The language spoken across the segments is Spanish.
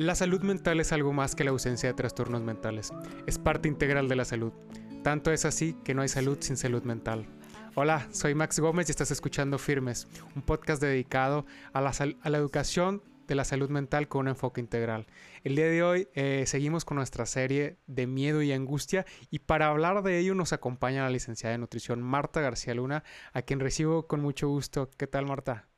La salud mental es algo más que la ausencia de trastornos mentales. Es parte integral de la salud. Tanto es así que no hay salud sin salud mental. Hola, soy Max Gómez y estás escuchando Firmes, un podcast dedicado a la, a la educación de la salud mental con un enfoque integral. El día de hoy eh, seguimos con nuestra serie de miedo y angustia y para hablar de ello nos acompaña la licenciada de nutrición Marta García Luna, a quien recibo con mucho gusto. ¿Qué tal Marta?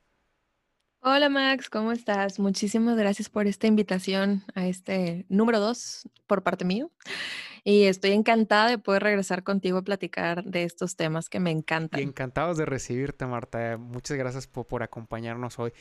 Hola Max, ¿cómo estás? Muchísimas gracias por esta invitación a este número dos por parte mío. Y estoy encantada de poder regresar contigo a platicar de estos temas que me encantan. Y encantados de recibirte, Marta. Muchas gracias por, por acompañarnos hoy.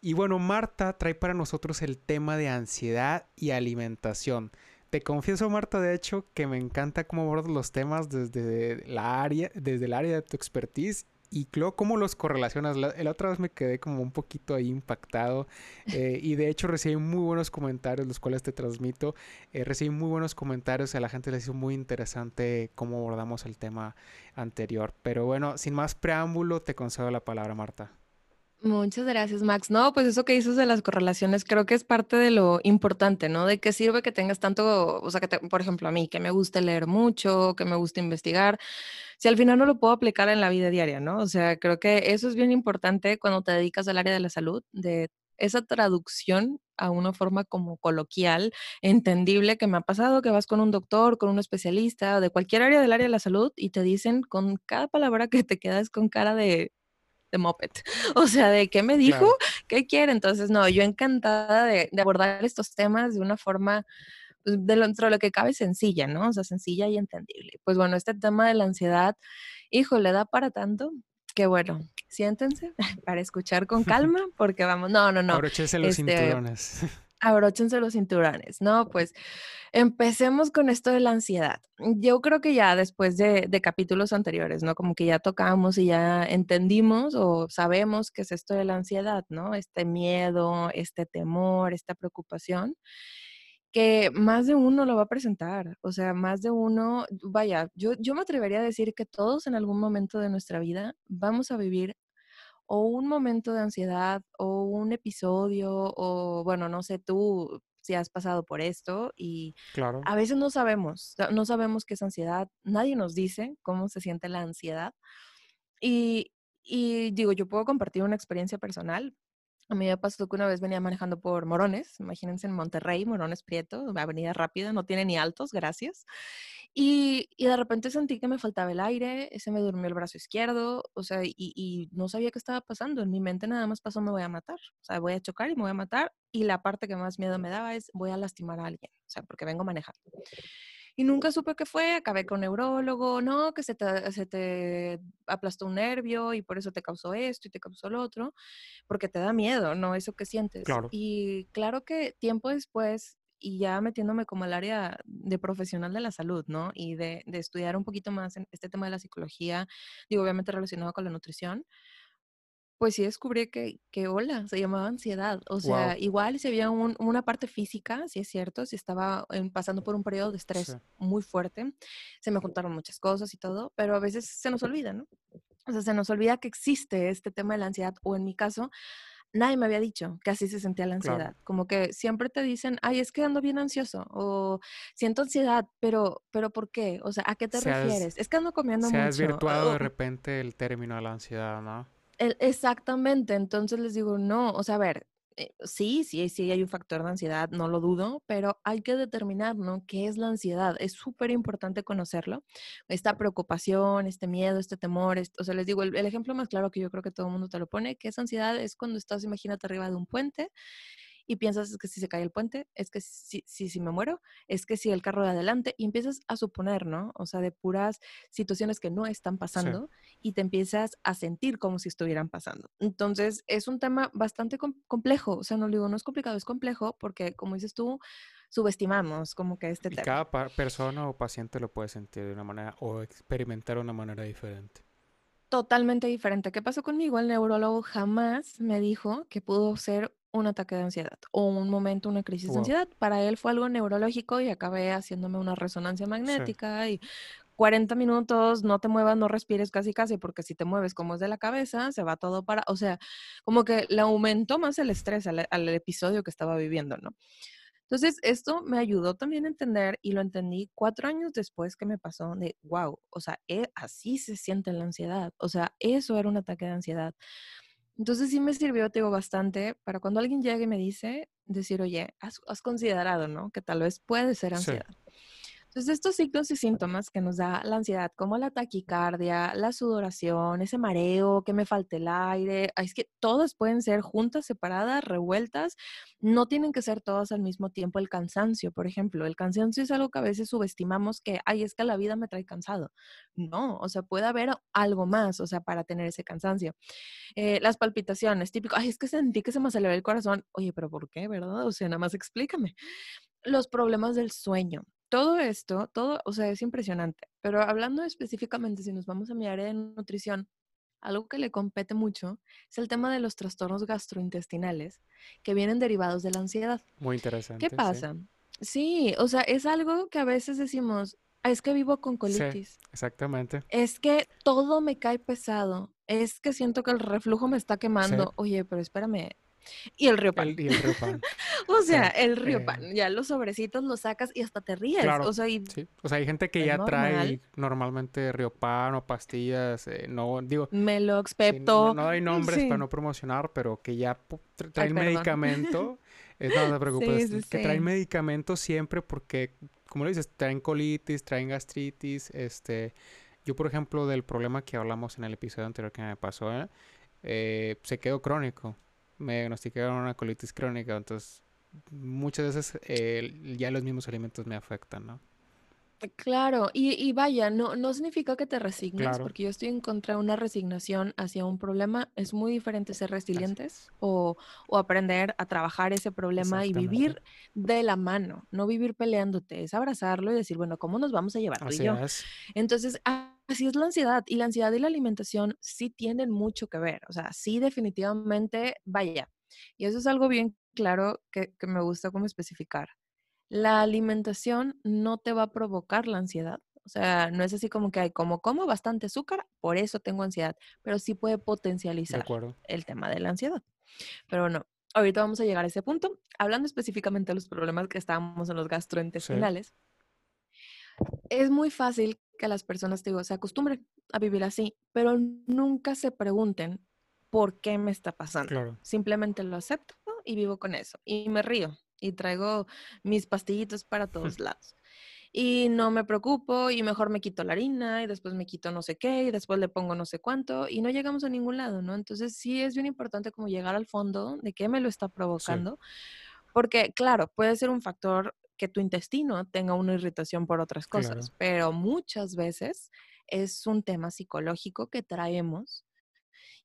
Y bueno, Marta trae para nosotros el tema de ansiedad y alimentación. Te confieso, Marta, de hecho, que me encanta cómo abordas los temas desde la área, desde el área de tu expertise y luego cómo los correlacionas. La, otra vez me quedé como un poquito ahí impactado eh, y de hecho recibí muy buenos comentarios, los cuales te transmito. Eh, recibí muy buenos comentarios, a la gente les hizo muy interesante cómo abordamos el tema anterior. Pero bueno, sin más preámbulo, te concedo la palabra, Marta. Muchas gracias, Max. No, pues eso que dices de las correlaciones creo que es parte de lo importante, ¿no? De qué sirve que tengas tanto, o sea, que por ejemplo a mí, que me guste leer mucho, que me guste investigar, si al final no lo puedo aplicar en la vida diaria, ¿no? O sea, creo que eso es bien importante cuando te dedicas al área de la salud, de esa traducción a una forma como coloquial, entendible, que me ha pasado, que vas con un doctor, con un especialista, de cualquier área del área de la salud y te dicen con cada palabra que te quedas con cara de de moped. O sea, de qué me dijo, qué quiere. Entonces, no, yo encantada de, abordar estos temas de una forma pues, dentro de lo que cabe sencilla, ¿no? O sea, sencilla y entendible. Pues bueno, este tema de la ansiedad, hijo, le da para tanto que bueno, siéntense para escuchar con calma, porque vamos, no, no, no. Abróchense los este, cinturones. Abróchense los cinturones, ¿no? Pues Empecemos con esto de la ansiedad. Yo creo que ya después de, capítulos anteriores, ¿no? Como que ya tocamos y ya entendimos o sabemos qué es esto de la ansiedad, ¿no? Este miedo, este temor, esta preocupación que más de uno lo va a presentar, o sea, más de uno, vaya, yo, yo me atrevería a decir que todos en algún momento de nuestra vida vamos a vivir o un momento de ansiedad o un episodio o, bueno, no sé, tú si has pasado por esto y claro. a veces no sabemos, no sabemos qué es ansiedad, nadie nos dice cómo se siente la ansiedad. Y, y digo, yo puedo compartir una experiencia personal. A mí me pasó que una vez venía manejando por Morones, imagínense en Monterrey, Morones Prieto, avenida rápida, no tiene ni altos, gracias. Y, y, de repente sentí que me faltaba el aire, se me durmió el brazo izquierdo, o sea, y, y, no sabía qué estaba pasando. En mi mente nada más pasó, me voy a matar, o sea, voy a chocar y me voy a matar. Y la parte que más miedo me daba es, voy a lastimar a alguien, o sea, porque vengo manejando. Y nunca supe qué fue, acabé con neurólogo, no, que se te, se te aplastó un nervio y por eso te causó esto y te causó lo otro, porque te da miedo, ¿no? Eso que sientes. Claro. Y claro que tiempo después y ya metiéndome como al área de profesional de la salud, ¿no? Y de, de, estudiar un poquito más en este tema de la psicología, digo, obviamente relacionado con la nutrición, pues sí descubrí que, que hola, se llamaba ansiedad. O sea, igual si había una parte física, sí es cierto, si estaba pasando por un periodo de estrés muy fuerte, se me juntaron muchas cosas y todo, pero a veces se nos olvida, ¿no? O sea, se nos olvida que existe este tema de la ansiedad, o en mi caso, nadie me había dicho que así se sentía la ansiedad. Como que siempre te dicen, ay, es que ando bien ansioso o siento ansiedad, pero, pero ¿por qué? O sea, ¿a qué te refieres? Es que ando comiendo mucho. Se ha desvirtuado de repente el término de la ansiedad, ¿no? Exactamente. Entonces les digo, no, o sea, a ver, eh, sí, sí, sí hay un factor de ansiedad, no lo dudo, pero hay que determinar, ¿no? ¿Qué es la ansiedad? Es súper importante conocerlo. Esta preocupación, este miedo, este temor, o sea, les digo, el, el, ejemplo más claro que yo creo que todo el mundo te lo pone, que es ansiedad, es cuando estás, imagínate, arriba de un puente y piensas es que si se cae el puente, es que si, si, si, me muero, es que si el carro de adelante, y empiezas a suponer, ¿no? O sea, de puras situaciones que no están pasando y te empiezas a sentir como si estuvieran pasando. Entonces, es un tema bastante complejo, o sea, no digo, no es complicado, es complejo porque, como dices tú, subestimamos como que este y Cada persona o paciente lo puede sentir de una manera o experimentar de una manera diferente totalmente diferente. ¿Qué pasó conmigo? El neurólogo jamás me dijo que pudo ser un ataque de ansiedad o un momento, una crisis de ansiedad. Para él fue algo neurológico y acabé haciéndome una resonancia magnética y 40 minutos, no te muevas, no respires casi casi, porque si te mueves como es de la cabeza, se va todo para, o sea, como que le aumentó más el estrés al, al episodio que estaba viviendo, ¿no? Entonces, esto me ayudó también a entender y lo entendí cuatro años después que me pasó de, wow, o sea, eh, así se siente la ansiedad. O sea, eso era un ataque de ansiedad. Entonces sí me sirvió, te digo, bastante para cuando alguien llegue y me dice, decir, oye, has, considerado, ¿no? Que tal vez puede ser ansiedad. Entonces, estos signos y síntomas que nos da la ansiedad, como la taquicardia, la sudoración, ese mareo, que me falte el aire, es que todas pueden ser juntas, separadas, revueltas, no tienen que ser todas al mismo tiempo. El cansancio, por ejemplo, el cansancio es algo que a veces subestimamos que, ay, es que la vida me trae cansado. No, o sea, puede haber algo más, o sea, para tener ese cansancio. Eh, las palpitaciones, típico, ay, es que sentí que se me aceleró el corazón. Oye, pero ¿por qué, verdad? O sea, nada más explícame. Los problemas del sueño todo esto, todo, o sea, es impresionante. Pero hablando específicamente, si nos vamos a mi área de nutrición, algo que le compete mucho es el tema de los trastornos gastrointestinales que vienen derivados de la ansiedad. Muy interesante. ¿Qué pasa? Sí, o sea, es algo que a veces decimos, ah, es que vivo con colitis. exactamente. Es que todo me cae pesado. Es que siento que el reflujo me está quemando. Oye, pero espérame, y el río pan. y el río pan. o sea, el río pan. Eh ya los sobrecitos los sacas y hasta te ríes. O, sea, o sea, hay gente que ya trae normalmente río pan o pastillas. Eh, no, digo. Melox, Pepto. no, hay nombres para no promocionar, pero que ya traen medicamento. no, te preocupes. que traen medicamento siempre porque, como lo dices, traen colitis, traen gastritis. Este. Yo, por ejemplo, del problema que hablamos en el episodio anterior que me pasó, ¿eh? se quedó crónico me diagnosticaron una colitis crónica, entonces muchas veces eh, ya los mismos alimentos me afectan, ¿no? Claro, y, vaya, no, no significa que te resignes, porque yo estoy en contra de una resignación hacia un problema. Es muy diferente ser resilientes o, o, aprender a trabajar ese problema y vivir de la mano, no vivir peleándote, es abrazarlo y decir, bueno, ¿cómo nos vamos a llevar tú y yo? Entonces, así es la ansiedad y la ansiedad y la alimentación sí tienen mucho que ver, o sea, sí definitivamente, vaya, y eso es algo bien claro que, que me gusta como especificar la alimentación no te va a provocar la ansiedad. O sea, no es así como que hay como como bastante azúcar, por eso tengo ansiedad, pero sí puede potencializar el tema de la ansiedad. Pero no, ahorita vamos a llegar a ese punto. Hablando específicamente de los problemas que estábamos en los gastrointestinales, es muy fácil que las personas, digo, se acostumbren a vivir así, pero nunca se pregunten por qué me está pasando. Simplemente lo acepto y vivo con eso y me río y traigo mis pastillitos para todos lados. Y no me preocupo y mejor me quito la harina y después me quito no sé qué y después le pongo no sé cuánto y no llegamos a ningún lado, ¿no? Entonces sí es bien importante como llegar al fondo de qué me lo está provocando, porque claro, puede ser un factor que tu intestino tenga una irritación por otras cosas, pero muchas veces es un tema psicológico que traemos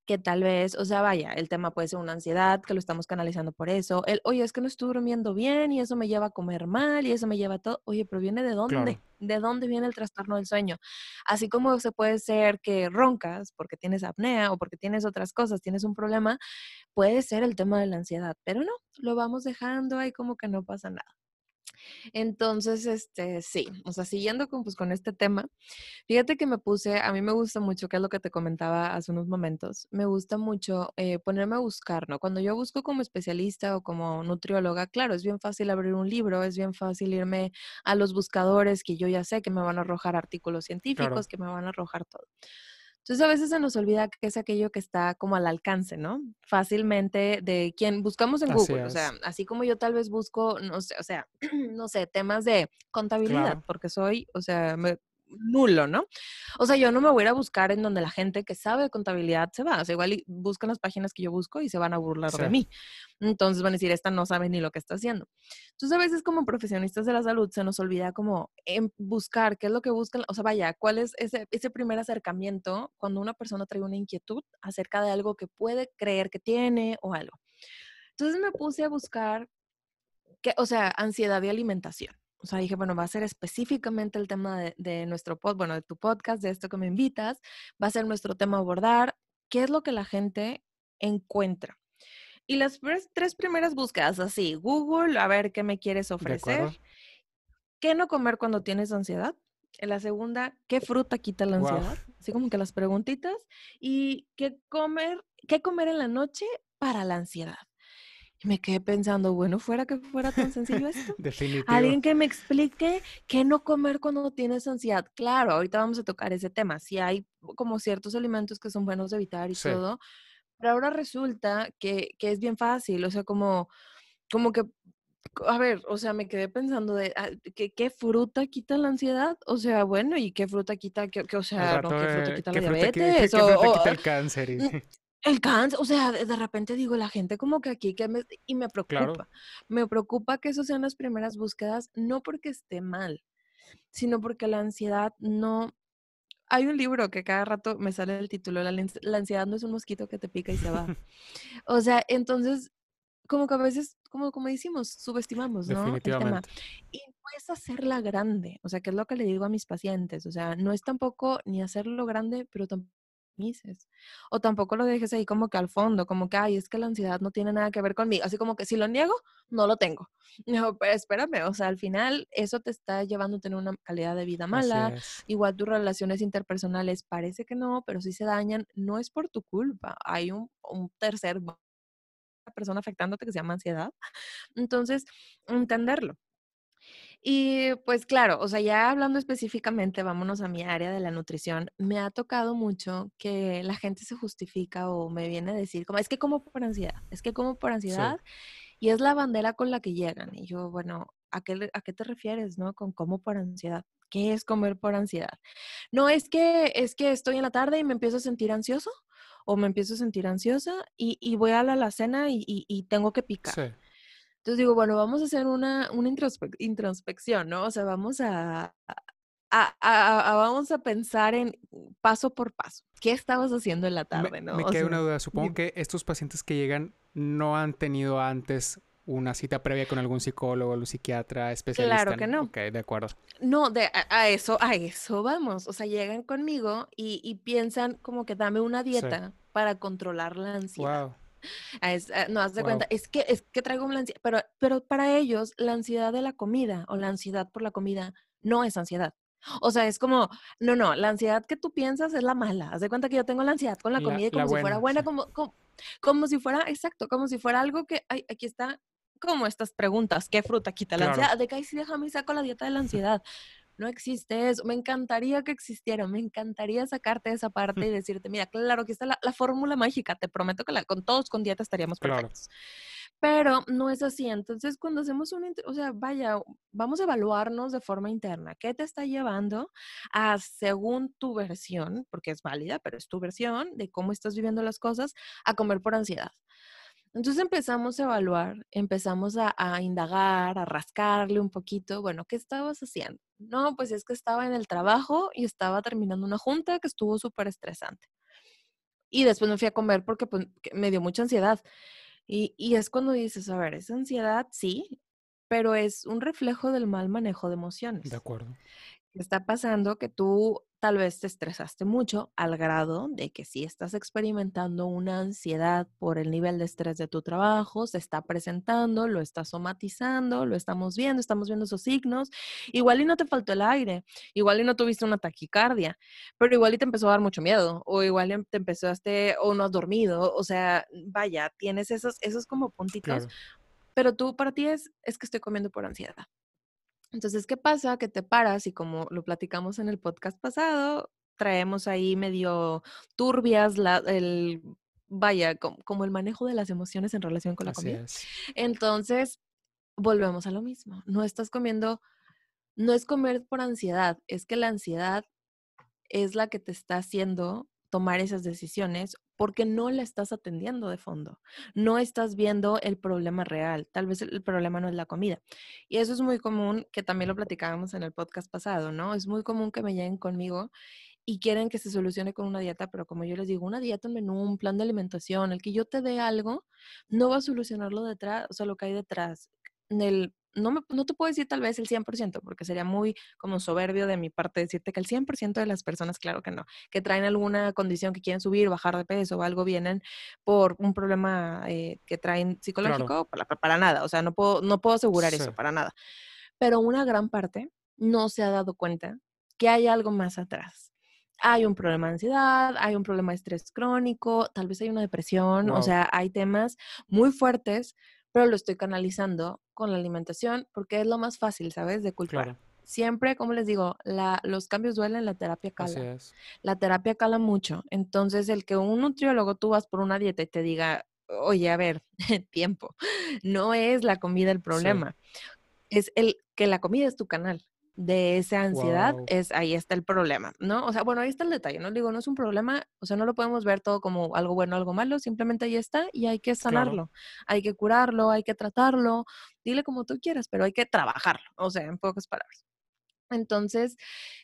que tal vez, o sea, vaya, el tema puede ser una ansiedad, que lo estamos canalizando por eso, el, oye, es que no estoy durmiendo bien y eso me lleva a comer mal y eso me lleva a todo, oye, pero viene de dónde, de dónde viene el trastorno del sueño. Así como se puede ser que roncas porque tienes apnea o porque tienes otras cosas, tienes un problema, puede ser el tema de la ansiedad, pero no, lo vamos dejando ahí como que no pasa nada. Entonces, este, sí, o sea, siguiendo con, pues, con este tema, fíjate que me puse, a mí me gusta mucho, que es lo que te comentaba hace unos momentos, me gusta mucho eh, ponerme a buscar, ¿no? Cuando yo busco como especialista o como nutrióloga, claro, es bien fácil abrir un libro, es bien fácil irme a los buscadores que yo ya sé que me van a arrojar artículos científicos, que me van a arrojar todo. Entonces a veces se nos olvida que es aquello que está como al alcance, ¿no? Fácilmente de quien buscamos en Google. O sea, así como yo tal vez busco, no sé, o sea, no sé, temas de contabilidad, porque soy, o sea, me, nulo, ¿no? O sea, yo no me voy a ir a buscar en donde la gente que sabe de contabilidad se va. O sea, igual buscan las páginas que yo busco y se van a burlar de mí. Entonces van a decir, esta no sabe ni lo que está haciendo. Entonces, a veces como profesionistas de la salud se nos olvida como en buscar qué es lo que buscan. O sea, vaya, cuál es ese, ese primer acercamiento cuando una persona trae una inquietud acerca de algo que puede creer que tiene o algo. Entonces me puse a buscar, que, o sea, ansiedad de alimentación. O sea, dije, bueno, va a ser específicamente el tema de, nuestro pod, bueno, de tu podcast, de esto que me invitas, va a ser nuestro tema abordar, qué es lo que la gente encuentra. Y las tres primeras búsquedas, así, Google, a ver qué me quieres ofrecer. ¿Qué no comer cuando tienes ansiedad? En la segunda, ¿qué fruta quita la ansiedad? Así como que las preguntitas. Y qué comer, qué comer en la noche para la ansiedad me quedé pensando, bueno, fuera que fuera tan sencillo esto. Definitivo. Alguien que me explique qué no comer cuando tienes ansiedad. Claro, ahorita vamos a tocar ese tema. Si hay como ciertos alimentos que son buenos de evitar y todo, pero ahora resulta que, que, es bien fácil, o sea, como, como que, a ver, o sea, me quedé pensando de, ah, ¿qué, ¿qué, fruta quita la ansiedad? O sea, bueno, ¿y qué fruta quita, que, o sea, no, ¿qué fruta quita la diabetes? ¿Qué, fruta quita el cáncer? Y... El cáncer, o sea, de, repente digo, la gente como que aquí, que me, y me preocupa. Me preocupa que eso sean las primeras búsquedas, no porque esté mal, sino porque la ansiedad no... Hay un libro que cada rato me sale el título, la, la ansiedad no es un mosquito que te pica y se va. o sea, entonces, como que a veces, como, como decimos, subestimamos, ¿no? El tema. Y no es hacerla grande, o sea, que es lo que le digo a mis pacientes, o sea, no es tampoco ni hacerlo grande, pero tampoco o tampoco lo dejes ahí como que al fondo, como que, ay, es que la ansiedad no tiene nada que ver conmigo. Así como que si lo niego, no lo tengo. No, pero espérame, o sea, al final eso te está llevando a tener una calidad de vida mala. Igual tus relaciones interpersonales parece que no, pero si se dañan, no es por tu culpa. Hay un, un tercer persona afectándote que se llama ansiedad. Entonces, entenderlo. Y pues claro, o sea, ya hablando específicamente, vámonos a mi área de la nutrición, me ha tocado mucho que la gente se justifica o me viene a decir, como, es que como por ansiedad, es que como por ansiedad, y es la bandera con la que llegan. Y yo, bueno, ¿a qué, ¿a qué te refieres, no? Con como por ansiedad. ¿Qué es comer por ansiedad? No, es que, es que estoy en la tarde y me empiezo a sentir ansioso o me empiezo a sentir ansiosa y, y voy a la alacena y, y, y tengo que picar. Sí. Entonces digo, bueno, vamos a hacer una, una introspección, ¿no? O sea, vamos a, a, vamos a pensar en paso por paso. ¿Qué estabas haciendo en la tarde, me, no? Me queda una duda. Supongo que estos pacientes que llegan no han tenido antes una cita previa con algún psicólogo, o psiquiatra, especialista. Claro que no. Ok, de acuerdo. No, de, a, eso, a eso vamos. O sea, llegan conmigo y, y piensan como que dame una dieta para controlar la ansiedad. Wow. Eh, no, haz de cuenta, es que, es que traigo una ansiedad, pero, pero para ellos la ansiedad de la comida o la ansiedad por la comida no es ansiedad. O sea, es como, no, no, la ansiedad que tú piensas es la mala. Haz de cuenta que yo tengo la ansiedad con la comida y como si fuera buena, como, como, como, si fuera, exacto, como si fuera algo que, ay, aquí está, como estas preguntas, ¿qué fruta quita la ansiedad? De que, ay, sí, déjame y saco la dieta de la ansiedad. No existe eso. Me encantaría que existiera. Me encantaría sacarte esa parte y decirte, mira, claro, aquí está la, fórmula mágica. Te prometo que la, con todos con dieta estaríamos perfectos. Pero no es así. Entonces, cuando hacemos un, o sea, vaya, vamos a evaluarnos de forma interna. ¿Qué te está llevando a, según tu versión, porque es válida, pero es tu versión de cómo estás viviendo las cosas, a comer por ansiedad? Entonces empezamos a evaluar, empezamos a, indagar, a rascarle un poquito, bueno, ¿qué estabas haciendo? No, pues es que estaba en el trabajo y estaba terminando una junta que estuvo súper estresante. Y después me fui a comer porque pues, me dio mucha ansiedad. Y, y es cuando dices, a ver, esa ansiedad sí, pero es un reflejo del mal manejo de emociones. De acuerdo. Está pasando que tú tal vez te estresaste mucho al grado de que si estás experimentando una ansiedad por el nivel de estrés de tu trabajo, se está presentando, lo estás somatizando, lo estamos viendo, estamos viendo esos signos. Igual y no te faltó el aire, igual y no tuviste una taquicardia, pero igual y te empezó a dar mucho miedo, o igual em, te empezaste o no has dormido, o sea, vaya, tienes esos, esos como puntitos, pero tú para ti es, es que estoy comiendo por ansiedad. Entonces, ¿qué pasa? Que te paras y como lo platicamos en el podcast pasado, traemos ahí medio turbias la, el, vaya, como, el manejo de las emociones en relación con la comida. Entonces, volvemos a lo mismo. No estás comiendo, no es comer por ansiedad, es que la ansiedad es la que te está haciendo tomar esas decisiones porque no la estás atendiendo de fondo. No estás viendo el problema real. Tal vez el problema no es la comida. Y eso es muy común, que también lo platicábamos en el podcast pasado, ¿no? Es muy común que me lleguen conmigo y quieren que se solucione con una dieta, pero como yo les digo, una dieta, un menú, un plan de alimentación, el que yo te dé algo, no va a solucionarlo detrás, o sea, lo que hay detrás. En el no, me, no te puedo decir tal vez el 100%, porque sería muy como soberbio de mi parte decirte que el 100% de las personas, claro que no, que traen alguna condición que quieren subir, bajar de peso o algo, vienen por un problema eh, que traen psicológico, para, nada, o sea, no puedo, no puedo asegurar eso, para nada. Pero una gran parte no se ha dado cuenta que hay algo más atrás. Hay un problema de ansiedad, hay un problema de estrés crónico, tal vez hay una depresión, o sea, hay temas muy fuertes pero lo estoy canalizando con la alimentación porque es lo más fácil, ¿sabes? De culpar. Siempre, como les digo, la, los cambios duelen, la terapia cala. La terapia cala mucho. Entonces, el que un nutriólogo tú vas por una dieta y te diga, oye, a ver, tiempo, no es la comida el problema. Es el que la comida es tu canal de esa ansiedad, es ahí está el problema, ¿no? O sea, bueno, ahí está el detalle, ¿no? Digo, no es un problema, o sea, no lo podemos ver todo como algo bueno, algo malo, simplemente ahí está y hay que sanarlo, hay que curarlo, hay que tratarlo, dile como tú quieras, pero hay que trabajarlo, o sea, en pocas palabras. Entonces,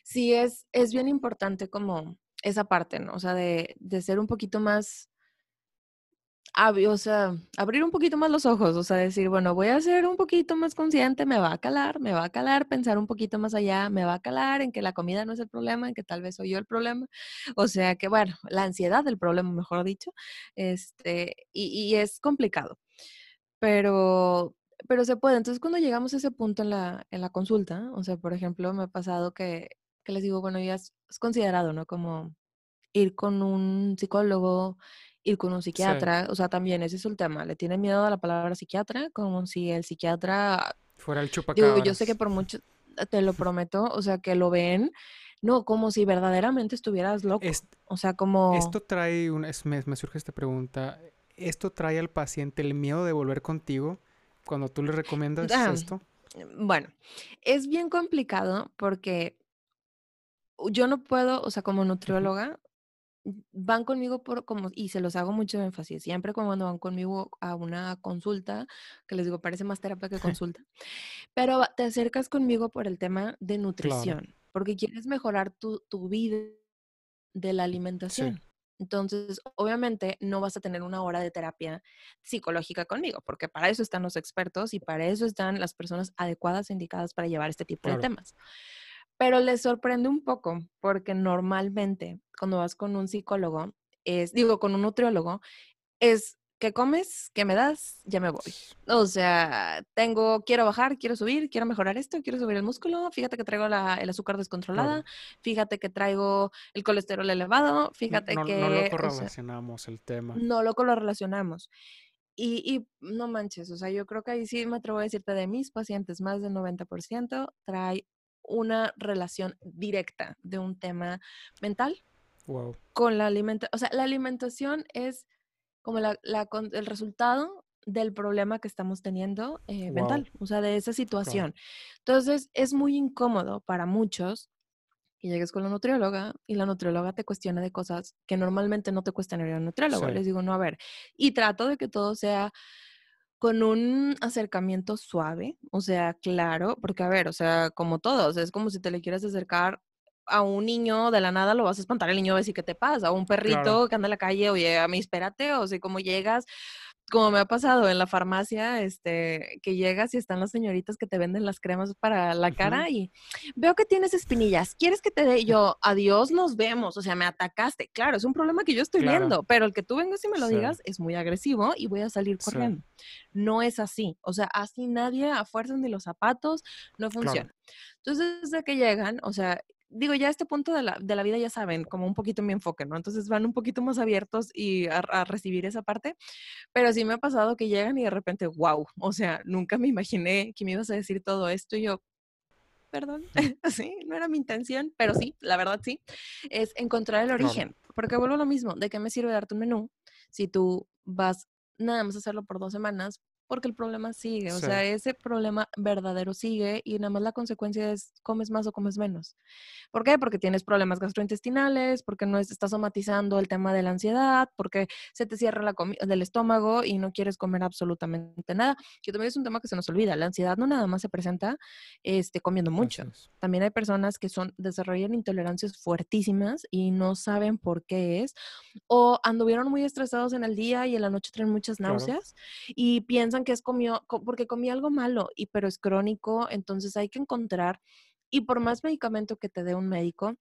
sí es, es bien importante como esa parte, ¿no? O sea, de, de ser un poquito más o sea, abrir un poquito más los ojos, o sea, decir, bueno, voy a ser un poquito más consciente, me va a calar, me va a calar, pensar un poquito más allá, me va a calar en que la comida no es el problema, en que tal vez soy yo el problema, o sea, que bueno, la ansiedad del problema, mejor dicho, este, y, es complicado, pero, pero se puede. Entonces, cuando llegamos a ese punto en la, en la consulta, o sea, por ejemplo, me ha pasado que, que les digo, bueno, ya es considerado, ¿no? Como ir con un psicólogo, ir con un psiquiatra, o sea, también ese es el tema, le tienen miedo a la palabra psiquiatra, como si el psiquiatra... Fuera el chupacabras. Digo, yo sé que por mucho, te lo prometo, o sea, que lo ven, no, como si verdaderamente estuvieras loco. o sea, como... Esto trae, un, me, me, surge esta pregunta, ¿esto trae al paciente el miedo de volver contigo cuando tú le recomiendas ah, esto? Bueno, es bien complicado porque yo no puedo, o sea, como nutrióloga, van conmigo por como, y se los hago mucho énfasis, siempre cuando van conmigo a una consulta, que les digo, parece más terapia que consulta, pero te acercas conmigo por el tema de nutrición, porque quieres mejorar tu, tu vida de la alimentación. Entonces, obviamente, no vas a tener una hora de terapia psicológica conmigo, porque para eso están los expertos y para eso están las personas adecuadas indicadas para llevar este tipo de temas. Pero les sorprende un poco porque normalmente cuando vas con un psicólogo, es, digo, con un nutriólogo, es que comes? que me das? Ya me voy. O sea, tengo, quiero bajar, quiero subir, quiero mejorar esto, quiero subir el músculo, fíjate que traigo la, el azúcar descontrolada, fíjate que traigo el colesterol elevado, fíjate que... No lo correlacionamos el tema. No lo correlacionamos. Y, y no manches, o sea, yo creo que ahí sí me atrevo a decirte de mis pacientes, más del 90% trae una relación directa de un tema mental con la alimentación. O sea, la alimentación es como la, el resultado del problema que estamos teniendo eh, mental, o sea, de esa situación. Entonces, es muy incómodo para muchos que llegues con la nutrióloga y la nutrióloga te cuestiona de cosas que normalmente no te cuestionaría el nutriólogo. Les digo, no, a ver, y trato de que todo sea con un acercamiento suave, o sea, claro, porque a ver, o sea, como todos, es como si te le quieres acercar a un niño de la nada, lo vas a espantar, el niño va a decir, ¿qué te pasa? A un perrito que anda en la calle, oye, a mí espérate, o sea, como llegas, como me ha pasado en la farmacia, este, que llegas y están las señoritas que te venden las cremas para la cara y veo que tienes espinillas, ¿quieres que te dé? yo, adiós, nos vemos, o sea, me atacaste. Claro, es un problema que yo estoy viendo, pero el que tú vengas y me lo digas es muy agresivo y voy a salir corriendo. No es así, o sea, así nadie a fuerzas ni los zapatos, no funciona. Entonces, desde que llegan, o sea, digo, ya a este punto de la, de la, vida ya saben, como un poquito mi enfoque, ¿no? Entonces van un poquito más abiertos y a, recibir esa parte, pero sí me ha pasado que llegan y de repente, wow, o sea, nunca me imaginé que me ibas a decir todo esto y yo, perdón, sí, no era mi intención, pero sí, la verdad sí, es encontrar el origen, porque vuelvo a lo mismo, ¿de qué me sirve darte un menú si tú vas nada más a hacerlo por dos semanas porque el problema sigue, o sea, ese problema verdadero sigue y nada más la consecuencia es comes más o comes menos. ¿Por qué? Porque tienes problemas gastrointestinales, porque no estás somatizando el tema de la ansiedad, porque se te cierra la del estómago y no quieres comer absolutamente nada, que también es un tema que se nos olvida. La ansiedad no nada más se presenta este, comiendo mucho. También hay personas que son desarrollan intolerancias fuertísimas y no saben por qué es o anduvieron muy estresados en el día y en la noche traen muchas náuseas y piensan que es comió, porque comí algo malo, y pero es crónico, entonces hay que encontrar, y por más medicamento que te dé un médico,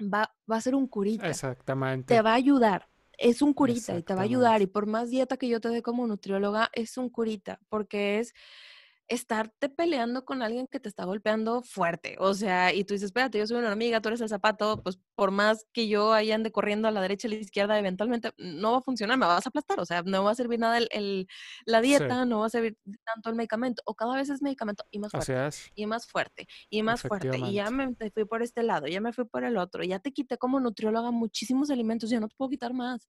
va, va a ser un curita. Exactamente. Te va a ayudar. Es un curita y te va a ayudar. Y por más dieta que yo te dé como nutrióloga, es un curita, porque es estarte peleando con alguien que te está golpeando fuerte. O sea, y tú dices, espérate, yo soy una amiga, tú eres el zapato, pues por más que yo ahí ande corriendo a la derecha y a la izquierda, eventualmente no va a funcionar, me vas a aplastar, o sea, no va a servir nada el, la dieta, no va a servir tanto el medicamento, o cada vez es medicamento y más fuerte, y más fuerte, y más fuerte, y ya me fui por este lado, ya me fui por el otro, ya te quité como nutrióloga muchísimos alimentos, ya no te puedo quitar más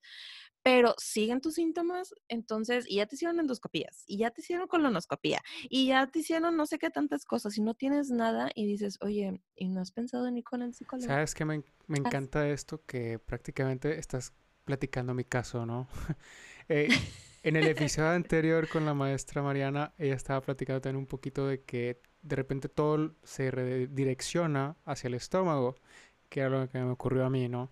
pero siguen tus síntomas, entonces, y ya te hicieron endoscopías, y ya te hicieron colonoscopía, y ya te hicieron no sé qué tantas cosas, y no tienes nada, y dices, oye, ¿y no has pensado en ir con el psicólogo? Sabes que me, me encanta esto, que prácticamente estás platicando mi caso, ¿no? eh, en el episodio anterior con la maestra Mariana, ella estaba platicando también un poquito de que de repente todo se redirecciona hacia el estómago, que era lo que me ocurrió a mí, ¿no?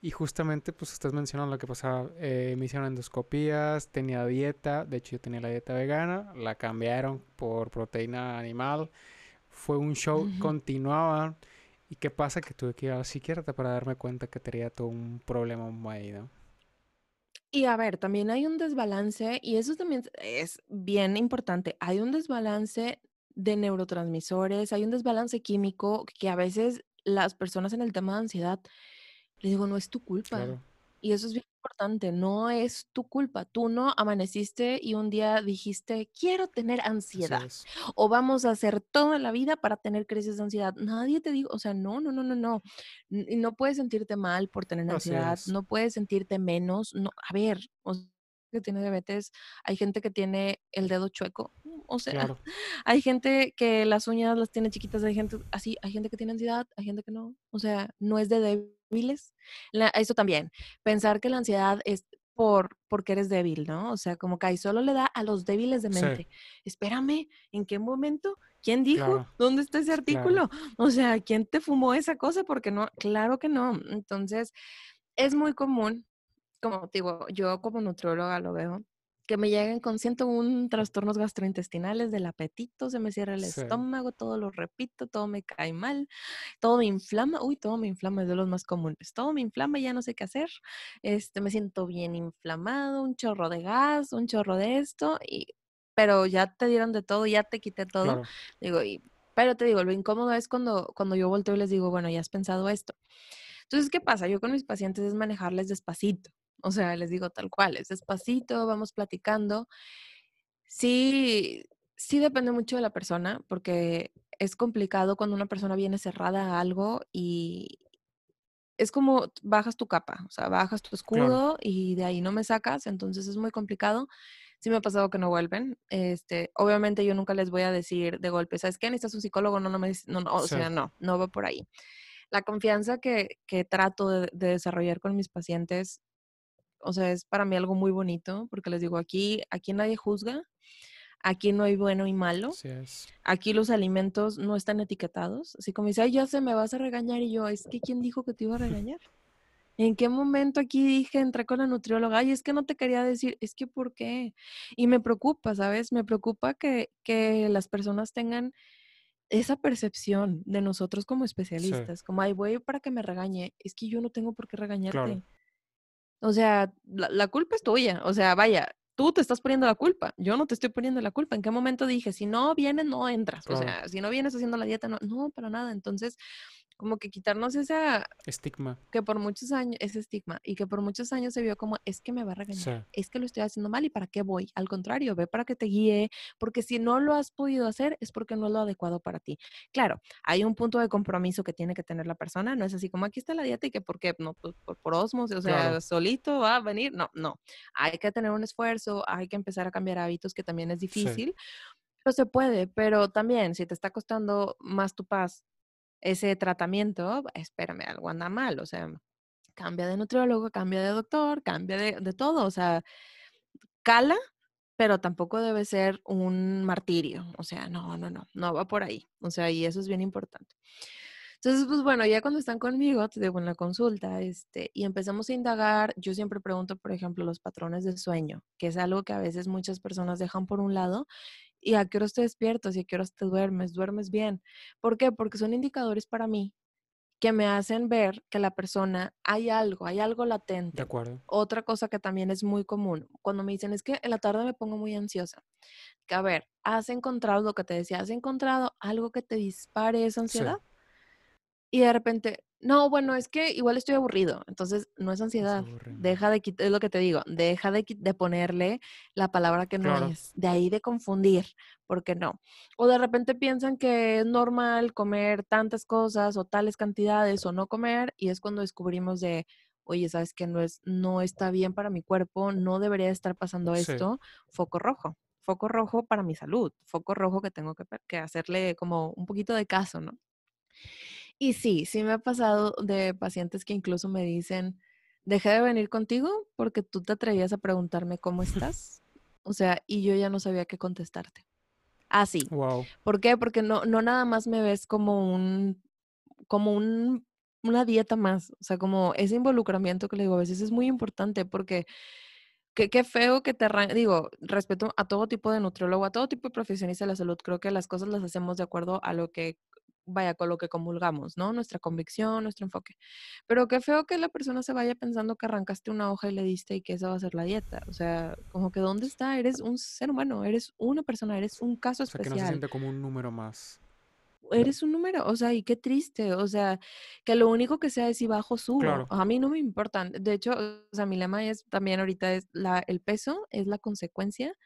Y justamente, pues estás mencionando lo que pasaba. Eh, me hicieron endoscopías, tenía dieta. De hecho, yo tenía la dieta vegana. La cambiaron por proteína animal. Fue un show, continuaba. ¿Y qué pasa? Que tuve que ir a la psiquiatra para darme cuenta que tenía todo un problema ahí, ¿no? Y a ver, también hay un desbalance, y eso también es bien importante. Hay un desbalance de neurotransmisores, hay un desbalance químico que a veces las personas en el tema de ansiedad le digo, no es tu culpa. Y eso es bien importante, no es tu culpa. Tú no amaneciste y un día dijiste, quiero tener ansiedad. O vamos a hacer toda la vida para tener crisis de ansiedad. Nadie te dijo, o sea, no, no, no, no, no. No puedes sentirte mal por tener ansiedad, no puedes sentirte menos. No, a ver, o que tiene diabetes, hay gente que tiene el dedo chueco, o sea, hay gente que las uñas las tiene chiquitas, hay gente así, hay gente que tiene ansiedad, hay gente que no, o sea, no es de débiles. eso también, pensar que la ansiedad es por porque eres débil, ¿no? O sea, como que ahí solo le da a los débiles de mente. Espérame, ¿en qué momento? ¿Quién dijo? ¿Dónde está ese artículo? O sea, ¿quién te fumó esa cosa? Porque no, claro que no. Entonces, es muy común como digo, yo como nutrióloga lo veo, que me lleguen con 101 trastornos gastrointestinales del apetito, se me cierra el estómago, todo lo repito, todo me cae mal, todo me inflama, uy, todo me inflama, es de los más comunes, todo me inflama, ya no sé qué hacer, este, me siento bien inflamado, un chorro de gas, un chorro de esto, y, pero ya te dieron de todo, ya te quité todo, digo, y, pero te digo, lo incómodo es cuando, cuando yo volteo y les digo, bueno, ya has pensado esto. Entonces, ¿qué pasa? Yo con mis pacientes es manejarles despacito. O sea, les digo tal cual, es despacito, vamos platicando. Sí, sí depende mucho de la persona, porque es complicado cuando una persona viene cerrada a algo y es como bajas tu capa, o sea, bajas tu escudo y de ahí no me sacas, entonces es muy complicado. Sí me ha pasado que no vuelven. Este, obviamente yo nunca les voy a decir de golpe, ¿sabes qué? Necesitas un psicólogo, no, no me, no, no o sea, no, no va por ahí. La confianza que, que trato de, de desarrollar con mis pacientes o sea, es para mí algo muy bonito porque les digo, aquí, aquí nadie juzga, aquí no hay bueno y malo, aquí los alimentos no están etiquetados, así como dice, ay, ya se me vas a regañar y yo, es que ¿quién dijo que te iba a regañar? ¿En qué momento aquí dije, entré con la nutrióloga? Ay, es que no te quería decir, es que ¿por qué? Y me preocupa, ¿sabes? Me preocupa que, que las personas tengan esa percepción de nosotros como especialistas, como, ay, voy para que me regañe, es que yo no tengo por qué regañarte. O sea, la, culpa es tuya. O sea, vaya, tú te estás poniendo la culpa. Yo no te estoy poniendo la culpa. ¿En qué momento dije, si no vienes, no entras? O sea, si no vienes haciendo la dieta, no, no, para nada. Entonces, como que quitarnos esa estigma que por muchos años ese estigma y que por muchos años se vio como es que me va a regañar, es que lo estoy haciendo mal y para qué voy. Al contrario, ve para que te guíe, porque si no lo has podido hacer es porque no es lo adecuado para ti. Claro, hay un punto de compromiso que tiene que tener la persona, no es así como aquí está la dieta y que porque no pues, por, por, osmos, o sea, solito va a venir, no, no. Hay que tener un esfuerzo, hay que empezar a cambiar hábitos que también es difícil. Pero se puede, pero también si te está costando más tu paz ese tratamiento, espérame, algo anda mal, o sea, cambia de nutriólogo, cambia de doctor, cambia de, todo, o sea, cala, pero tampoco debe ser un martirio, o sea, no, no, no, no va por ahí, o sea, y eso es bien importante. Entonces, pues bueno, ya cuando están conmigo, te digo en la consulta, este, y empezamos a indagar, yo siempre pregunto, por ejemplo, los patrones de sueño, que es algo que a veces muchas personas dejan por un lado y a qué hora te despiertas y a qué hora te duermes, duermes bien. ¿Por qué? Porque son indicadores para mí que me hacen ver que la persona hay algo, hay algo latente. De acuerdo. Otra cosa que también es muy común, cuando me dicen es que en la tarde me pongo muy ansiosa. Que a ver, ¿has encontrado lo que te decía? ¿Has encontrado algo que te dispare esa ansiedad? Y de repente, no, bueno, es que igual estoy aburrido. Entonces, no es ansiedad. Deja de quitar, es lo que te digo, deja de, de ponerle la palabra que no es. De ahí de confundir, porque no. O de repente piensan que es normal comer tantas cosas o tales cantidades o no comer, y es cuando descubrimos de, oye, sabes que no es, no está bien para mi cuerpo, no debería estar pasando esto, foco rojo. Foco rojo para mi salud, foco rojo que tengo que, que hacerle como un poquito de caso, ¿no? Y sí, sí me ha pasado de pacientes que incluso me dicen, dejé de venir contigo porque tú te atrevías a preguntarme cómo estás. O sea, y yo ya no sabía qué contestarte. Así. Wow. ¿Por qué? Porque no, no nada más me ves como un, como un, una dieta más. O sea, como ese involucramiento que le digo a veces es muy importante porque qué, qué feo que te arranque. Digo, respeto a todo tipo de nutriólogo, a todo tipo de profesionista de la salud. Creo que las cosas las hacemos de acuerdo a lo que vaya, con lo que comulgamos, ¿no? Nuestra convicción, nuestro enfoque. Pero qué feo que la persona se vaya pensando que arrancaste una hoja y le diste y que esa va a ser la dieta. O sea, como que ¿dónde está? Eres un ser humano, eres una persona, eres un caso especial. O sea, que no se siente como un número más. Eres un número, o sea, y qué triste, o sea, que lo único que sea es si bajo subo. A mí no me importan. De hecho, o sea, mi lema es también ahorita es la, el peso es la consecuencia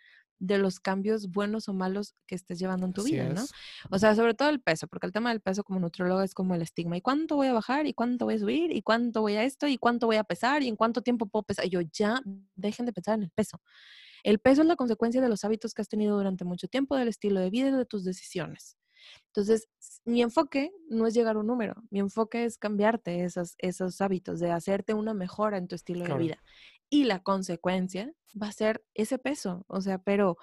de los cambios buenos o malos que estés llevando en tu vida, ¿no? O sea, sobre todo el peso, porque el tema del peso como nutriólogo es como el estigma. ¿Y cuánto voy a bajar? ¿Y cuánto voy a subir? ¿Y cuánto voy a esto? ¿Y cuánto voy a pesar? ¿Y en cuánto tiempo puedo pesar? Y yo ya dejen de pensar en el peso. El peso es la consecuencia de los hábitos que has tenido durante mucho tiempo, del estilo de vida y de tus decisiones. Entonces, mi enfoque no es llegar a un número, mi enfoque es cambiarte esos, esos hábitos, de hacerte una mejora en tu estilo de vida y la consecuencia va a ser ese peso, o sea, pero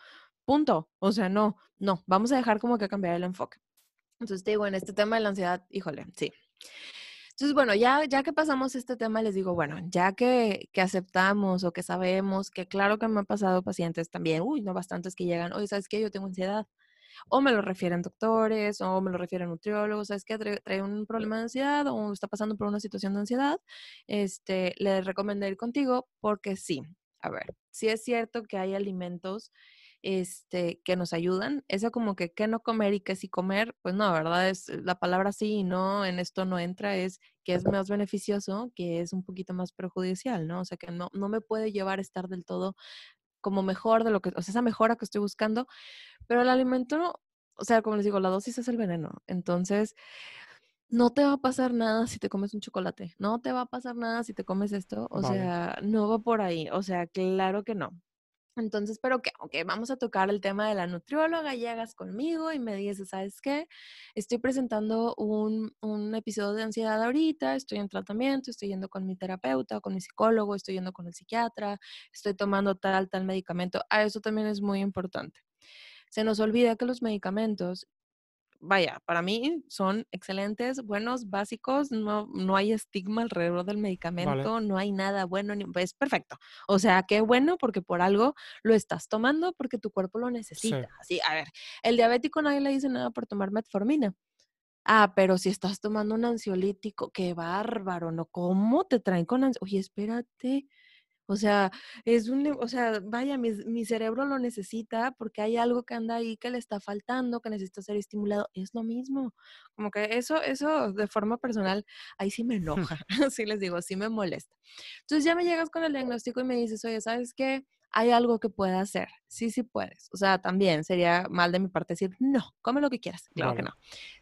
punto, o sea, no, no, vamos a dejar como que cambiar el enfoque. Entonces te digo, en este tema de la ansiedad, híjole, sí. Entonces, bueno, ya, ya que pasamos este tema, les digo, bueno, ya que, que aceptamos o que sabemos que claro que me han pasado pacientes también, uy, no bastantes que llegan, oye, ¿sabes qué? Yo tengo ansiedad o me lo refieren doctores, o me lo refieren nutriólogos, ¿sabes qué? Trae, un problema de ansiedad o está pasando por una situación de ansiedad, este, le recomiendo ir contigo porque sí, a ver, sí es cierto que hay alimentos este, que nos ayudan. Eso como que qué no comer y qué sí comer, pues no, ¿verdad? Es la palabra sí y no, en esto no entra, es que es más beneficioso, que es un poquito más perjudicial, ¿no? O sea, que no, no me puede llevar a estar del todo como mejor de lo que, o sea, esa mejora que estoy buscando, pero el alimento, o sea, como les digo, la dosis es el veneno. Entonces, no te va a pasar nada si te comes un chocolate, no te va a pasar nada si te comes esto, o sea, no va por ahí, o sea, claro que no. Entonces, pero que, ok, vamos a tocar el tema de la nutrióloga, llegas conmigo y me dices, ¿sabes qué? Estoy presentando un, un, episodio de ansiedad ahorita, estoy en tratamiento, estoy yendo con mi terapeuta, con mi psicólogo, estoy yendo con el psiquiatra, estoy tomando tal, tal medicamento. A eso también es muy importante. Se nos olvida que los medicamentos vaya, para mí son excelentes, buenos, básicos, no, no hay estigma alrededor del medicamento, no hay nada bueno, es pues, perfecto. O sea, qué bueno porque por algo lo estás tomando porque tu cuerpo lo necesita. Así, a ver, el diabético nadie le dice nada por tomar metformina. Ah, pero si estás tomando un ansiolítico, qué bárbaro, ¿no? ¿Cómo te traen con ansiolítico? Oye, espérate, o sea, es un, o sea, vaya, mi, mi, cerebro lo necesita porque hay algo que anda ahí que le está faltando, que necesita ser estimulado. Es lo mismo. Como que eso, eso de forma personal, ahí sí me enoja. sí les digo, sí me molesta. Entonces ya me llegas con el diagnóstico y me dices, oye, ¿sabes qué? Hay algo que pueda hacer. Sí, sí puedes. O sea, también sería mal de mi parte decir, no, come lo que quieras. Claro, que no.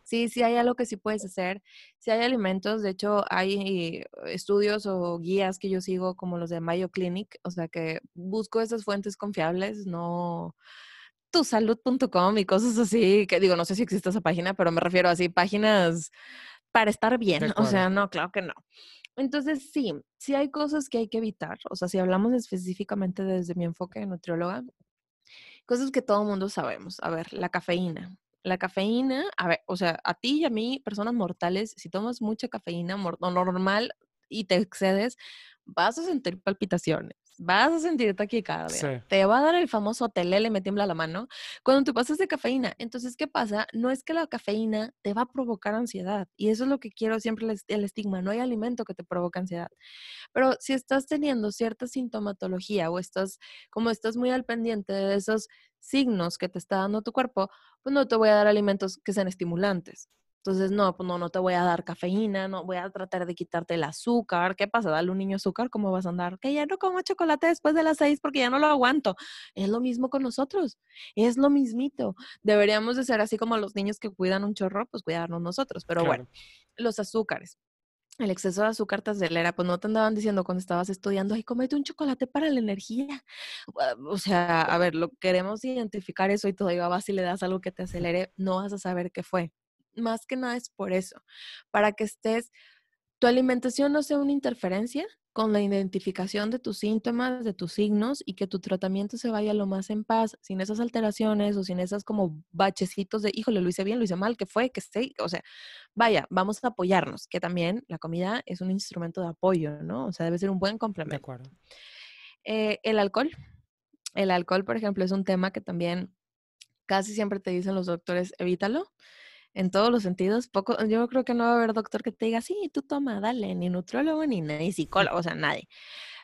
Sí, sí hay algo que sí puedes hacer. Sí hay alimentos. De hecho, hay estudios o guías que yo sigo como los de Mayo Clinic. O sea, que busco esas fuentes confiables, no tusalud.com y cosas así. Que digo, no sé si existe esa página, pero me refiero a así, páginas para estar bien. O sea, no, claro que no. Entonces, sí, sí hay cosas que hay que evitar. O sea, si hablamos específicamente desde mi enfoque de nutrióloga, cosas que todo mundo sabemos. A ver, la cafeína. La cafeína, a ver, o sea, a ti y a mí, personas mortales, si tomas mucha cafeína normal y te excedes, vas a sentir palpitaciones, vas a sentir taquicardia, te va a dar el famoso telele, me tiembla la mano, cuando te pasas de cafeína. Entonces, ¿qué pasa? No es que la cafeína te va a provocar ansiedad, y eso es lo que quiero siempre el estigma, no hay alimento que te provoque ansiedad. Pero si estás teniendo cierta sintomatología o estás, como estás muy al pendiente de esos signos que te está dando tu cuerpo, pues no te voy a dar alimentos que sean estimulantes. Entonces, no, pues no, no te voy a dar cafeína, no voy a tratar de quitarte el azúcar. ¿Qué pasa? Dale a un niño azúcar, ¿cómo vas a andar? Que ya no como chocolate después de las seis porque ya no lo aguanto. Es lo mismo con nosotros, es lo mismito. Deberíamos de ser así como los niños que cuidan un chorro, pues cuidarnos nosotros. Pero bueno, los azúcares el exceso de azúcar te acelera, pues no te andaban diciendo cuando estabas estudiando, ay, comete un chocolate para la energía. O sea, a ver, lo queremos identificar eso y todavía vas y le das algo que te acelere, no vas a saber qué fue. Más que nada es por eso, para que estés, tu alimentación no sea una interferencia con la identificación de tus síntomas, de tus signos y que tu tratamiento se vaya lo más en paz, sin esas alteraciones o sin esas como bachecitos de, híjole, lo hice bien, lo hice mal, ¿qué fue? ¿Qué sé? O sea, vaya, vamos a apoyarnos, que también la comida es un instrumento de apoyo, ¿no? O sea, debe ser un buen complemento. De acuerdo. Eh, el alcohol. El alcohol, por ejemplo, es un tema que también casi siempre te dicen los doctores, evítalo en todos los sentidos. Poco, yo creo que no va a haber doctor que te diga, sí, tú toma, dale, ni nutriólogo, ni, ni psicólogo, o sea, nadie.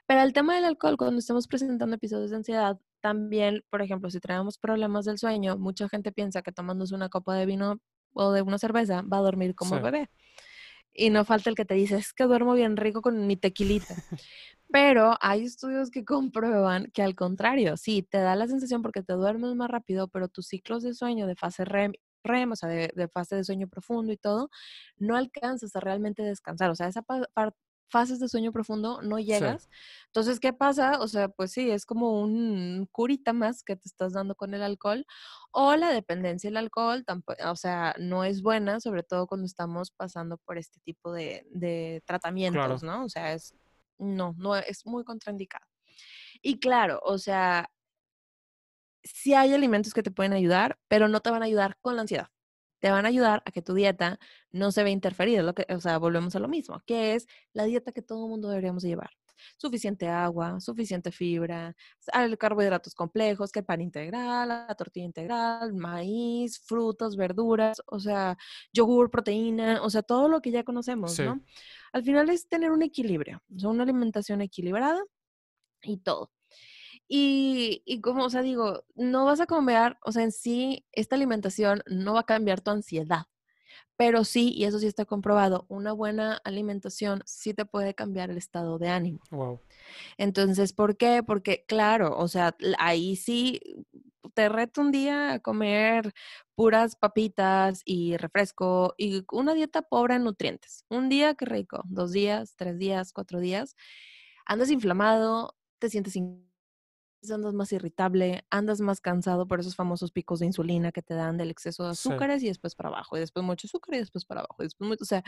Pero el tema del alcohol, cuando estamos presentando episodios de ansiedad, también, por ejemplo, si traemos problemas del sueño, mucha gente piensa que tomándose una copa de vino o de una cerveza va a dormir como bebé. Y no falta el que te dice, es que duermo bien rico con mi tequilita. Pero hay estudios que comprueban que al contrario, sí, te da la sensación porque te duermes más rápido, pero tus ciclos de sueño de fase REM REM, o sea, de, fase de sueño profundo y todo, no alcanzas a realmente descansar. O sea, esa fases de sueño profundo no llegas. Entonces, ¿qué pasa? O sea, pues sí, es como un curita más que te estás dando con el alcohol o la dependencia del alcohol, o sea, no es buena, sobre todo cuando estamos pasando por este tipo de, tratamientos, ¿no? O sea, es, no, no, es muy contraindicado. Y claro, o sea, sí hay alimentos que te pueden ayudar, pero no te van a ayudar con la ansiedad. Te van a ayudar a que tu dieta no se vea interferida. Lo que, o sea, volvemos a lo mismo, que es la dieta que todo el mundo deberíamos llevar. Suficiente agua, suficiente fibra, carbohidratos complejos, que el pan integral, la tortilla integral, maíz, frutas, verduras, o sea, yogur, proteína, o sea, todo lo que ya conocemos, ¿no? Al final es tener un equilibrio, una alimentación equilibrada y todo. Y, como, o sea, digo, no vas a comer, o sea, en sí, esta alimentación no va a cambiar tu ansiedad, pero sí, y eso sí está comprobado, una buena alimentación sí te puede cambiar el estado de ánimo. Wow. Entonces, ¿por qué? Porque, claro, o sea, ahí sí te reto un día a comer puras papitas y refresco y una dieta pobre en nutrientes. Un día, qué rico. Dos días, tres días, cuatro días. Andas inflamado, te sientes andas más irritable, andas más cansado por esos famosos picos de insulina que te dan del exceso de azúcares y después para abajo, y después mucho azúcar y después para abajo, y después mucho, o sea,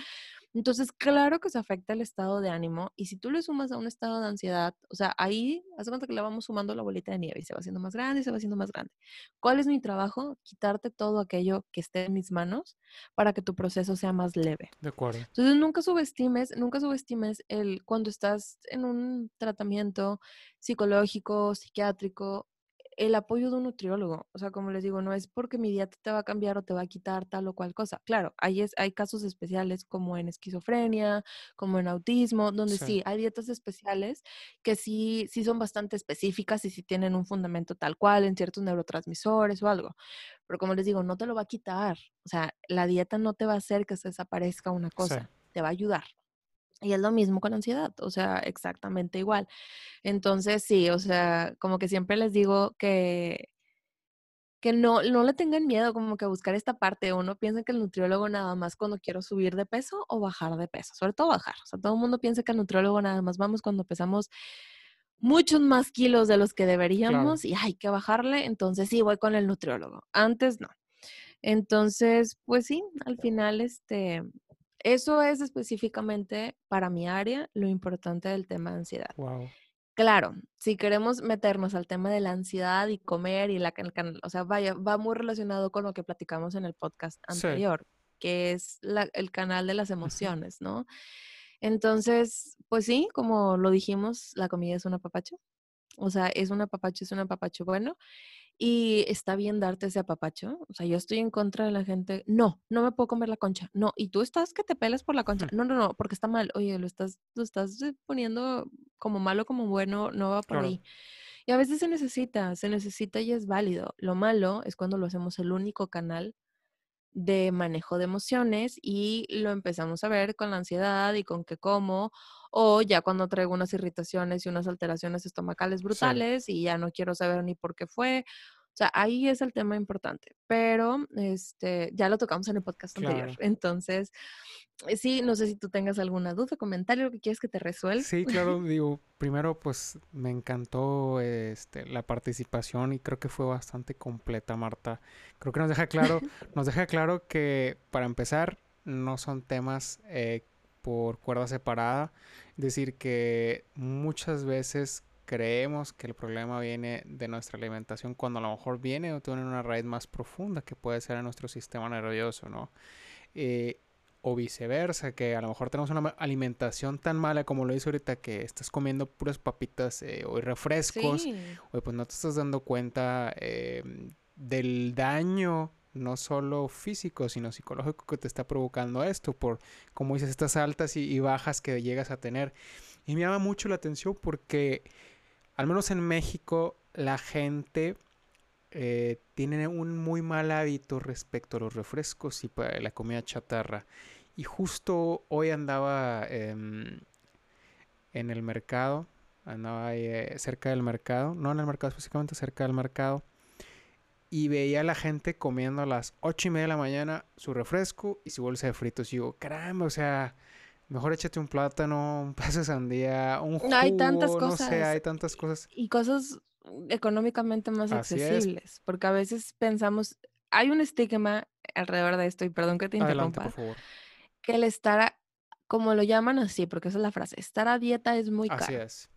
entonces claro que se afecta el estado de ánimo y si tú le sumas a un estado de ansiedad, o sea, ahí haz cuenta que le vamos sumando la bolita de nieve y se va haciendo más grande y se va haciendo más grande. ¿Cuál es mi trabajo? Quitarte todo aquello que esté en mis manos para que tu proceso sea más leve. De acuerdo. Entonces nunca subestimes, nunca subestimes el cuando estás en un tratamiento psicológico, psiquiátrico, el apoyo de un nutriólogo. O sea, como les digo, no es porque mi dieta te va a cambiar o te va a quitar tal o cual cosa. Claro, hay, es, hay casos especiales como en esquizofrenia, como en autismo, donde sí. hay dietas especiales que sí, sí son bastante específicas y sí tienen un fundamento tal cual en ciertos neurotransmisores o algo. Pero como les digo, no te lo va a quitar. O sea, la dieta no te va a hacer que se desaparezca una cosa, te va a ayudar. Y es lo mismo con la ansiedad, o sea, exactamente igual. Entonces, sí, o sea, como que siempre les digo que, que no, no le tengan miedo como que a buscar esta parte. Uno piensa que el nutriólogo nada más cuando quiero subir de peso o bajar de peso, sobre todo bajar. O sea, todo el mundo piensa que el nutriólogo nada más vamos cuando pesamos muchos más kilos de los que deberíamos y hay que bajarle, entonces sí, voy con el nutriólogo. Antes no. Entonces, pues sí, al final, este, eso es específicamente para mi área lo importante del tema de ansiedad. Claro, si queremos meternos al tema de la ansiedad y comer y la o sea, vaya, va muy relacionado con lo que platicamos en el podcast anterior, que es el canal de las emociones, ¿no? Entonces, pues sí, como lo dijimos, la comida es un apapacho. O sea, es un apapacho, es un apapacho bueno. Y está bien darte ese apapacho. O sea, yo estoy en contra de la gente. No, no me puedo comer la concha. No, y tú estás que te peles por la concha. No, no, no, porque está mal. Oye, lo estás, lo estás eh, poniendo como malo, como bueno, no va por ahí. Y a veces se necesita, se necesita y es válido. Lo malo es cuando lo hacemos el único canal de manejo de emociones y lo empezamos a ver con la ansiedad y con qué como, o ya cuando traigo unas irritaciones y unas alteraciones estomacales brutales y ya no quiero saber ni por qué fue. O sea, ahí es el tema importante, pero este, ya lo tocamos en el podcast anterior. Entonces, eh, sí, no sé si tú tengas alguna duda, comentario, que quieres que te resuelva. Sí, claro, digo, primero pues me encantó este, la participación y creo que fue bastante completa, Marta. Creo que nos deja claro, nos deja claro que para empezar no son temas eh, por cuerda separada, es decir, que muchas veces creemos que el problema viene de nuestra alimentación cuando a lo mejor viene o tiene una raíz más profunda que puede ser en nuestro sistema nervioso, ¿no? Eh, o viceversa, que a lo mejor tenemos una alimentación tan mala como lo dice ahorita que estás comiendo puras papitas eh, o refrescos, o pues no te estás dando cuenta em, del daño no solo físico, sino psicológico que te está provocando esto, por, como dices, estas altas y bajas que llegas a tener. Y me llama mucho la atención porque al menos en México, la gente eh, tiene un muy mal hábito respecto a los refrescos y la comida chatarra. Y justo hoy andaba em, en el mercado, andaba eh, cerca del mercado, no en el mercado específicamente, cerca del mercado, y veía a la gente comiendo a las ocho y media de la mañana su refresco y su bolsa de fritos. Y digo, caramba, o sea, Mejor échate un plátano, un pedazo de sandía, un jugo, hay tantas cosas. no sé, hay tantas cosas. Y cosas económicamente más accesibles, porque a veces pensamos, hay un estigma alrededor de esto, y perdón que te interrumpa, por favor. que el estar, a, como lo llaman así, porque esa es la frase, estar a dieta es muy caro. Así es.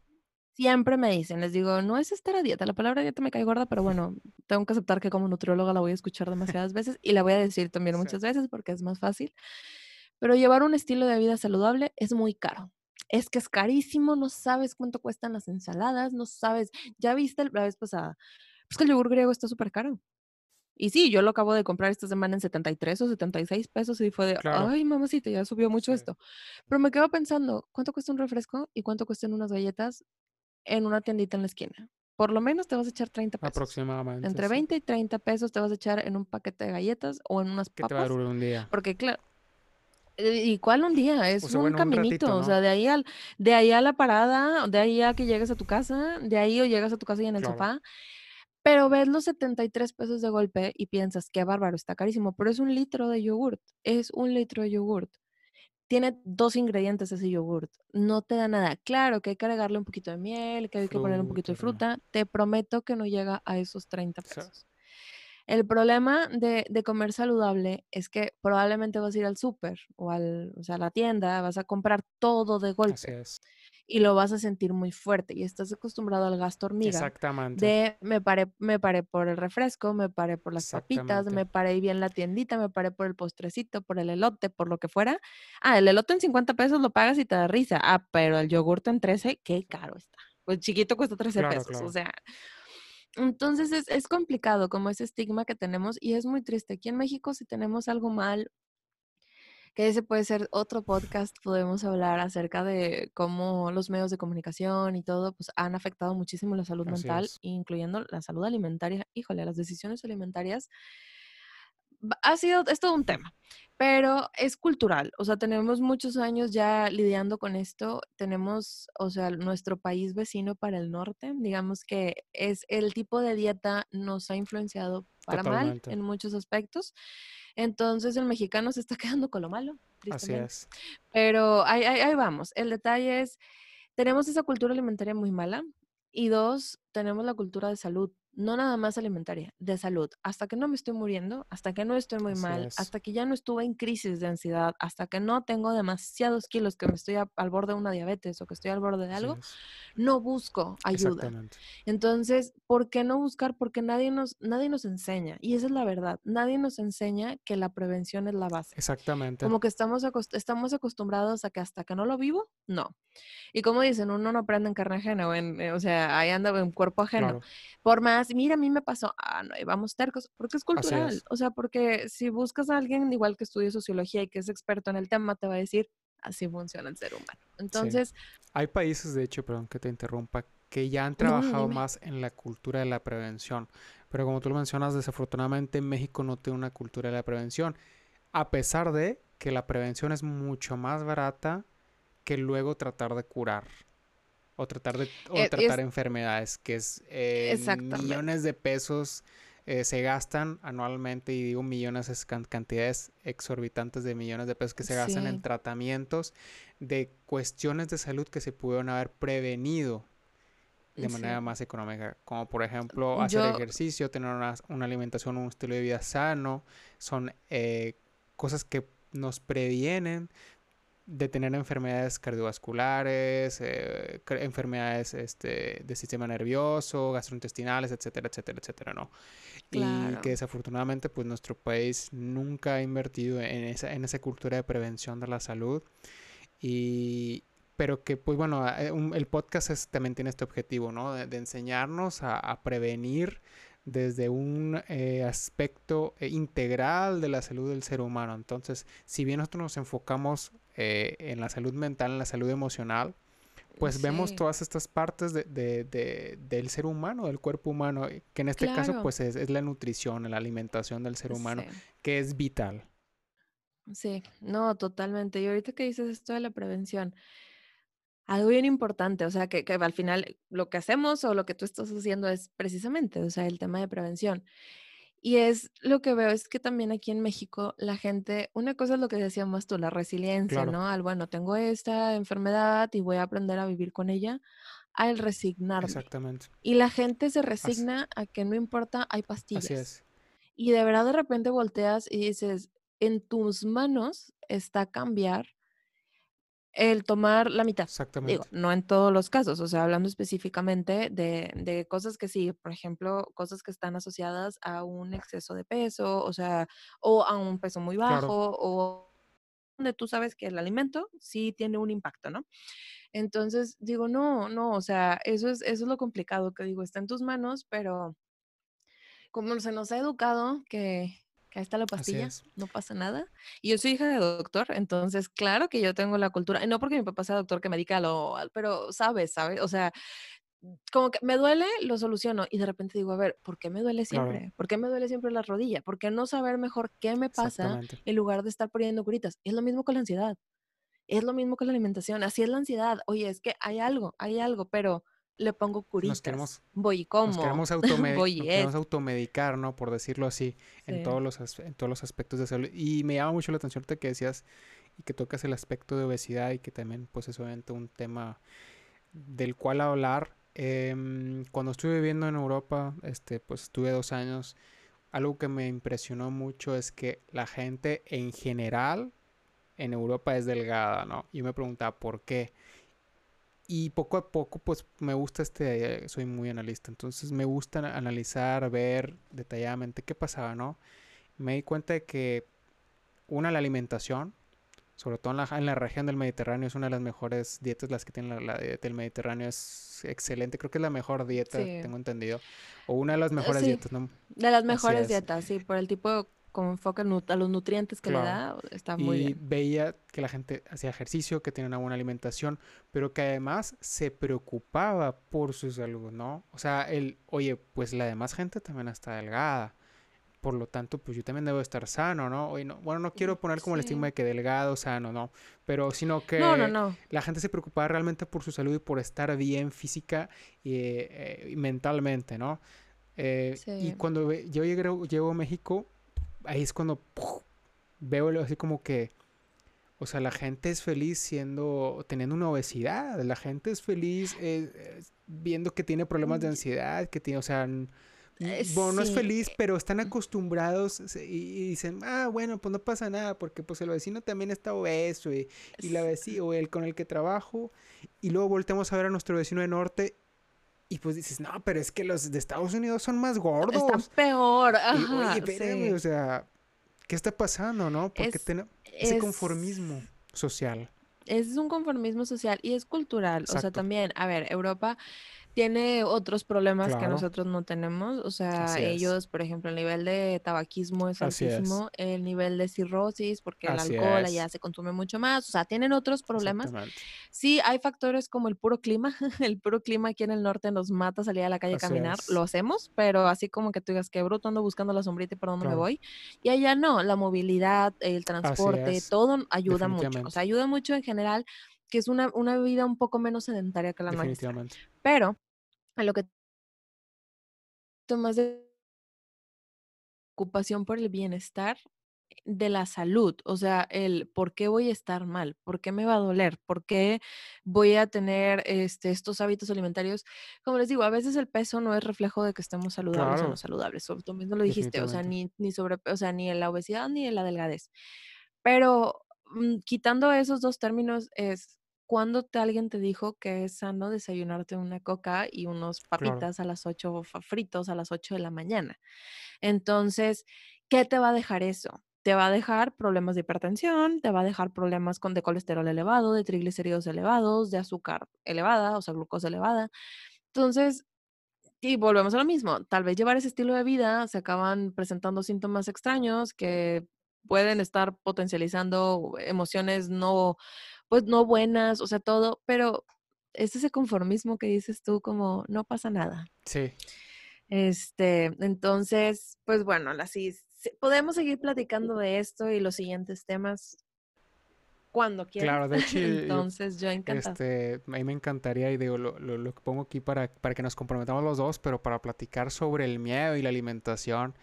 Siempre me dicen, les digo, no es estar a dieta, la palabra dieta me cae gorda, pero bueno, tengo que aceptar que como nutrióloga la voy a escuchar demasiadas veces y la voy a decir también muchas veces porque es más fácil. Pero llevar un estilo de vida saludable es muy caro. Es que es carísimo, no sabes cuánto cuestan las ensaladas, no sabes, ya viste la vez pasada, pues que el yogur griego está súper caro. Y sí, yo lo acabo de comprar esta semana en 73 o 76 pesos y fue de, ay, mamacita, ya subió mucho esto. Pero me quedo pensando, ¿cuánto cuesta un refresco y cuánto cuestan unas galletas en una tiendita en la esquina? Por lo menos te vas a echar 30 pesos. Aproximadamente. Entre 20 y 30 pesos te vas a echar en un paquete de galletas o en unas papas. Que te va a durar un día. Porque, claro, ¿Y cuál un día? Es un caminito, o sea, de ahí, al, de ahí a la parada, de ahí a que llegues a tu casa, de ahí o llegas a tu casa y en el sofá, pero ves los 73 pesos de golpe y piensas, qué bárbaro, está carísimo, pero es un litro de yogurt, es un litro de yogurt. Tiene dos ingredientes ese yogurt, no te da nada. Claro que hay que agregarle un poquito de miel, que hay que poner un poquito de fruta, te prometo que no llega a esos 30 pesos. El problema de, comer saludable es que probablemente vas a ir al súper o, al, o sea, a la tienda, vas a comprar todo de golpe. Y lo vas a sentir muy fuerte y estás acostumbrado al gasto hormiga. Exactamente. De me paré, me paré por el refresco, me paré por las papitas, me paré bien la tiendita, me paré por el postrecito, por el elote, por lo que fuera. Ah, el elote en 50 pesos lo pagas y te da risa. Ah, pero el yogurte en 13, qué caro está. Pues chiquito cuesta 13 pesos. O sea, entonces es, complicado como ese estigma que tenemos y es muy triste. Aquí en México si tenemos algo mal, que ese puede ser otro podcast, podemos hablar acerca de cómo los medios de comunicación y todo pues han afectado muchísimo la salud mental, incluyendo la salud alimentaria. Híjole, las decisiones alimentarias ha sido, es todo un tema, pero es cultural, o sea, tenemos muchos años ya lidiando con esto, tenemos, o sea, nuestro país vecino para el norte, digamos que es el tipo de dieta nos ha influenciado para mal en muchos aspectos, entonces el mexicano se está quedando con lo malo. Así es. Pero ahí, ahí vamos, el detalle es, tenemos esa cultura alimentaria muy mala y dos, tenemos la cultura de salud no nada más alimentaria, de salud. Hasta que no me estoy muriendo, hasta que no estoy muy mal, hasta que ya no estuve en crisis de ansiedad, hasta que no tengo demasiados kilos, que me estoy al borde de una diabetes o que estoy al borde de algo, no busco ayuda. Entonces, ¿por qué no buscar? Porque nadie nos, nadie nos enseña. Y esa es la verdad. Nadie nos enseña que la prevención es la base. Exactamente. Como que estamos, estamos acostumbrados a que hasta que no lo vivo, no. Y como dicen, uno no aprende en carne ajena, o, en, eh, o sea, ahí anda en cuerpo ajeno. Por más, mira, a mí me pasó, ah, no, vamos tercos, porque es cultural. O sea, porque si buscas a alguien igual que estudie sociología y que es experto en el tema, te va a decir, así funciona el ser humano. Entonces... Hay países, de hecho, perdón que te interrumpa, que ya han trabajado más en la cultura de la prevención. Pero como tú lo mencionas, desafortunadamente México no tiene una cultura de la prevención. A pesar de que la prevención es mucho más barata que luego tratar de curar o tratar de o e, tratar enfermedades, que es eh, millones de pesos eh, se gastan anualmente, y digo millones, es cantidades exorbitantes de millones de pesos que se gastan en tratamientos de cuestiones de salud que se pudieron haber prevenido de manera más económica, como por ejemplo hacer ejercicio, tener una, alimentación, un estilo de vida sano, son eh, cosas que nos previenen de tener enfermedades cardiovasculares, eh, enfermedades este, de sistema nervioso, gastrointestinales, etcétera, etcétera, etcétera, ¿no? Y que desafortunadamente pues nuestro país nunca ha invertido en esa, en esa cultura de prevención de la salud y, pero que pues bueno, eh, el podcast también tiene este objetivo, ¿no? De, enseñarnos a, prevenir desde un eh, aspecto eh, integral de la salud del ser humano. Entonces, si bien nosotros nos enfocamos en la salud mental, en la salud emocional, pues vemos todas estas partes de, de, del ser humano, del cuerpo humano, que en este caso pues es, la nutrición, la alimentación del ser humano, que es vital. Sí, no, totalmente. Y ahorita que dices esto de la prevención, algo bien importante, o sea, que, que, al final lo que hacemos o lo que tú estás haciendo es precisamente, o sea, el tema de prevención. Y es lo que veo, es que también aquí en México la gente, una cosa es lo que decíamos tú, la resiliencia, ¿no? Al, bueno, tengo esta enfermedad y voy a aprender a vivir con ella, al resignarme. Exactamente. Y la gente se resigna a que no importa, hay pastillas. Así es. Y de verdad de repente volteas y dices, en tus manos está cambiar el tomar la mitad. Exactamente. Digo, no en todos los casos, o sea, hablando específicamente de, de, cosas que sí, por ejemplo, cosas que están asociadas a un exceso de peso, o sea, o a un peso muy bajo, o donde tú sabes que el alimento sí tiene un impacto, ¿no? Entonces, digo, no, no, o sea, eso es, eso es lo complicado que digo, está en tus manos, pero como se nos ha educado que, ahí está la pastilla, no pasa nada. Y yo soy hija de doctor, entonces claro que yo tengo la cultura, no porque mi papá sea doctor que me dedica a lo, pero sabes, ¿sabes? O sea, como que me duele, lo soluciono y de repente digo, a ver, ¿por qué me duele siempre? ¿Por qué me duele siempre la rodilla? ¿Por qué no saber mejor qué me pasa en lugar de estar poniendo curitas? Es lo mismo con la ansiedad. Es lo mismo con la alimentación. Así es la ansiedad. Oye, es que hay algo, hay algo, pero le pongo curitas. Nos queremos, voy y como. Nos queremos, automedicar, ¿no? Por decirlo así, en, todos los, en todos los aspectos de salud. Y me llama mucho la atención que decías y que tocas el aspecto de obesidad y que también, pues, es obviamente un tema del cual hablar. Em, cuando estuve viviendo en Europa, este, pues, estuve dos años. Algo que me impresionó mucho es que la gente en general en Europa es delgada, ¿no? Y me preguntaba por qué. Y poco a poco, pues me gusta este, soy muy analista, entonces me gusta analizar, ver detalladamente qué pasaba, ¿no? Me di cuenta de que, una, la alimentación, sobre todo en la, en la región del Mediterráneo, es una de las mejores dietas, las que tiene la, dieta del Mediterráneo, es excelente, creo que es la mejor dieta, tengo entendido, o una de las mejores dietas, ¿no? De las mejores dietas, sí, por el tipo como enfoca a los nutrientes que le da, está muy y veía que la gente hacía ejercicio, que tenía una buena alimentación, pero que además se preocupaba por su salud, ¿no? O sea, el, oye, pues la demás gente también está delgada. Por lo tanto, pues yo también debo estar sano, ¿no? Oye, no bueno, no quiero poner como el estigma de que delgado, sano, no, pero sino que la gente se preocupaba realmente por su salud y por estar bien física y, eh, mentalmente, ¿no? Eh, y cuando yo llego, llego a México, ahí es cuando veo así como que, o sea, la gente es feliz siendo, teniendo una obesidad, la gente es feliz eh, viendo que tiene problemas de mm. ansiedad, que tiene, o sea, eh, bueno, no es feliz, pero están acostumbrados y, dicen, ah, bueno, pues no pasa nada, porque pues el vecino también está obeso y, y la vecina, o el con el que trabajo, y luego volteamos a ver a nuestro vecino de norte y pues dices, no, pero es que los de Estados Unidos son más gordos. Están peor. Ajá, oye, espérame, o sea, ¿qué está pasando, no? Porque tenemos ese conformismo social. Es un conformismo social y es cultural. O sea, también, a ver, Europa tiene otros problemas que nosotros no tenemos. O sea, ellos, por ejemplo, el nivel de tabaquismo es altísimo, el nivel de cirrosis, porque el alcohol allá se consume mucho más. O sea, tienen otros problemas. Sí, hay factores como el puro clima. el puro clima aquí en el norte nos mata salir a la calle a caminar. Lo hacemos, pero así como que tú digas que bruto ando buscando la sombrita y por dónde me voy. Y allá no, la movilidad, el transporte, todo ayuda mucho. O sea, ayuda mucho en general que es una, una vida un poco menos sedentaria que la nuestra. Pero a lo que más de ocupación por el bienestar de la salud, o sea, el por qué voy a estar mal, por qué me va a doler, por qué voy a tener este, estos hábitos alimentarios. Como les digo, a veces el peso no es reflejo de que estemos saludables o no saludables. Tú mismo lo dijiste, o sea, ni, ni sobre, o sea, ni en la obesidad ni en la delgadez. Pero mm, quitando esos dos términos es ¿Cuándo te, alguien te dijo que es sano desayunarte una coca y unos papitas a las 8 fritos a las 8 de la mañana? Entonces, ¿qué te va a dejar eso? Te va a dejar problemas de hipertensión, te va a dejar problemas con de colesterol elevado, de triglicéridos elevados, de azúcar elevada, o sea, glucosa elevada. Entonces, y volvemos a lo mismo, tal vez llevar ese estilo de vida se acaban presentando síntomas extraños que pueden estar potencializando emociones no pues no buenas, o sea, todo, pero es ese conformismo que dices tú como no pasa nada. Sí. Este, entonces, pues bueno, así podemos seguir platicando de esto y los siguientes temas cuando quieras. Claro, de hecho, entonces yo encantada. Este, a mí me encantaría y digo lo, lo, lo, que pongo aquí para, para que nos comprometamos los dos, pero para platicar sobre el miedo y la alimentación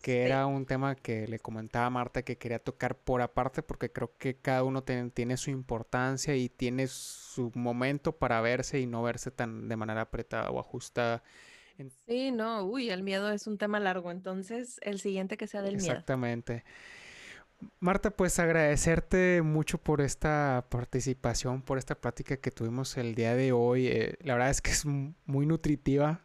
que era un tema que le comentaba a Marta que quería tocar por aparte porque creo que cada uno tiene su importancia y tiene su momento para verse y no verse tan de manera apretada o ajustada. Sí, no, uy, el miedo es un tema largo, entonces el siguiente que sea del miedo. Exactamente. Marta, pues agradecerte mucho por esta participación, por esta plática que tuvimos el día de hoy. Eh, la verdad es que es muy nutritiva,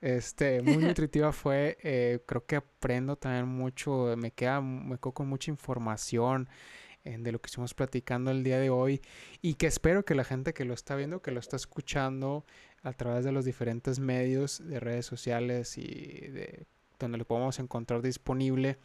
este, muy nutritiva fue, eh, creo que aprendo también mucho, me queda, me quedo con mucha información de lo que estuvimos platicando el día de hoy y que espero que la gente que lo está viendo, que lo está escuchando a través de los diferentes medios de redes sociales y de donde lo podemos encontrar disponible,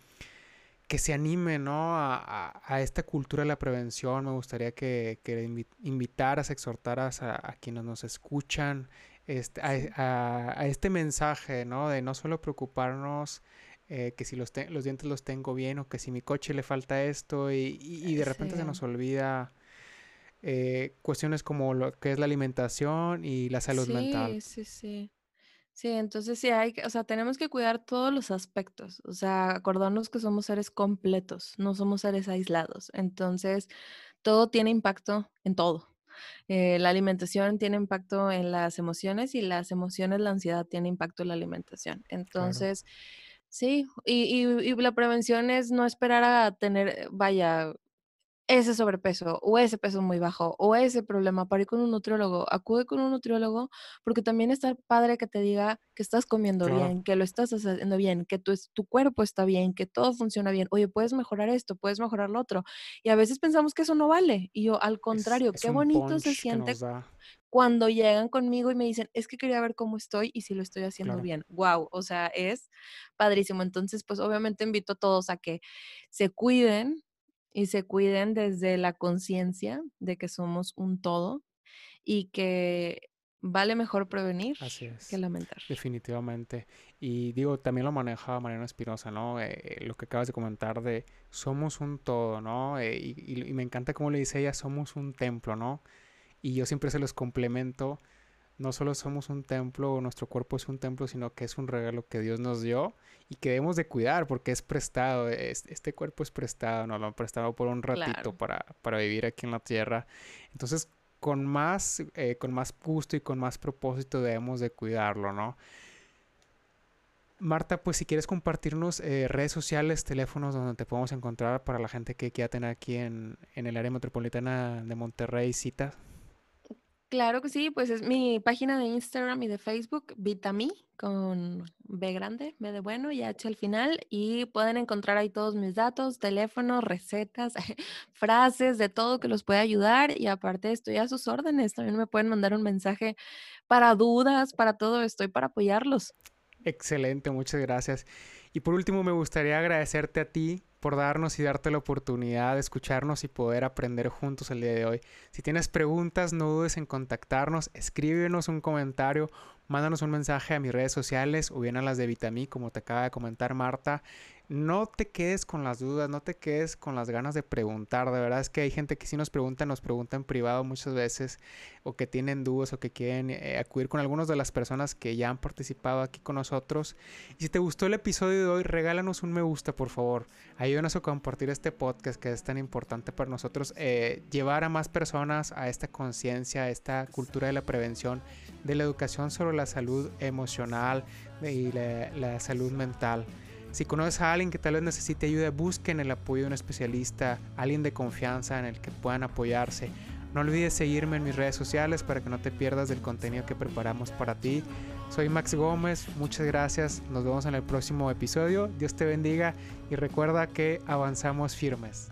que se anime, ¿no? A, esta cultura de la prevención. Me gustaría que, que invitaras, exhortaras a, a quienes nos escuchan, este, a, este mensaje, ¿no? De no solo preocuparnos eh, que si los, los dientes los tengo bien o que si mi coche le falta esto y, de repente se nos olvida eh, cuestiones como lo que es la alimentación y la salud mental. Sí, sí, sí. Sí, entonces sí hay, o sea, tenemos que cuidar todos los aspectos, o sea, acordarnos que somos seres completos, no somos seres aislados. Entonces, todo tiene impacto en todo. Eh, la alimentación tiene impacto en las emociones y las emociones, la ansiedad tiene impacto en la alimentación. Entonces, sí, y, y, la prevención es no esperar a tener, vaya, ese sobrepeso o ese peso muy bajo o ese problema para ir con un nutriólogo, acude con un nutriólogo porque también está padre que te diga que estás comiendo bien, que lo estás haciendo bien, que tu, tu cuerpo está bien, que todo funciona bien. Oye, puedes mejorar esto, puedes mejorar lo otro. Y a veces pensamos que eso no vale. Y yo, al contrario, qué bonito se siente cuando llegan conmigo y me dicen, es que quería ver cómo estoy y si lo estoy haciendo bien. Wow, o sea, es padrísimo. Entonces, pues obviamente invito a todos a que se cuiden, y se cuiden desde la conciencia de que somos un todo y que vale mejor prevenir que lamentar. Definitivamente. Y digo, también lo maneja Mariana Espinosa, ¿no? Eh, lo que acabas de comentar de somos un todo, ¿no? Eh, y, y, me encanta cómo le dice ella, somos un templo, ¿no? Y yo siempre se los complemento no solo somos un templo, nuestro cuerpo es un templo, sino que es un regalo que Dios nos dio y que debemos de cuidar porque es prestado. Este cuerpo es prestado, nos lo han prestado por un ratito para, para vivir aquí en la tierra. Entonces, con más, eh, con más gusto y con más propósito debemos de cuidarlo, ¿no? Marta, pues si quieres compartirnos eh, redes sociales, teléfonos donde te podemos encontrar para la gente que quiera tener aquí en, en el área metropolitana de Monterrey citas. Claro que sí, pues es mi página de Instagram y de Facebook, Vitami, con B grande, B de bueno y H al final. Y pueden encontrar ahí todos mis datos, teléfonos, recetas, frases, de todo que los puede ayudar. Y aparte estoy a sus órdenes. También me pueden mandar un mensaje para dudas, para todo. Estoy para apoyarlos. Excelente, muchas gracias. Y por último, me gustaría agradecerte a ti por darnos y darte la oportunidad de escucharnos y poder aprender juntos el día de hoy. Si tienes preguntas, no dudes en contactarnos, escríbenos un comentario, mándanos un mensaje a mis redes sociales o bien a las de Vitamí, como te acaba de comentar Marta no te quedes con las dudas, no te quedes con las ganas de preguntar. De verdad es que hay gente que sí nos pregunta, nos pregunta en privado muchas veces, o que tienen dudas, o que quieren eh, acudir con algunas de las personas que ya han participado aquí con nosotros. Y si te gustó el episodio de hoy, regálanos un me gusta, por favor. Ayúdanos a compartir este podcast que es tan importante para nosotros, eh, llevar a más personas a esta conciencia, a esta cultura de la prevención, de la educación sobre la salud emocional y la salud mental. Si conoces a alguien que tal vez necesite ayuda, busquen el apoyo de un especialista, alguien de confianza en el que puedan apoyarse. No olvides seguirme en mis redes sociales para que no te pierdas del contenido que preparamos para ti. Soy Max Gómez, muchas gracias, nos vemos en el próximo episodio, Dios te bendiga y recuerda que avanzamos firmes.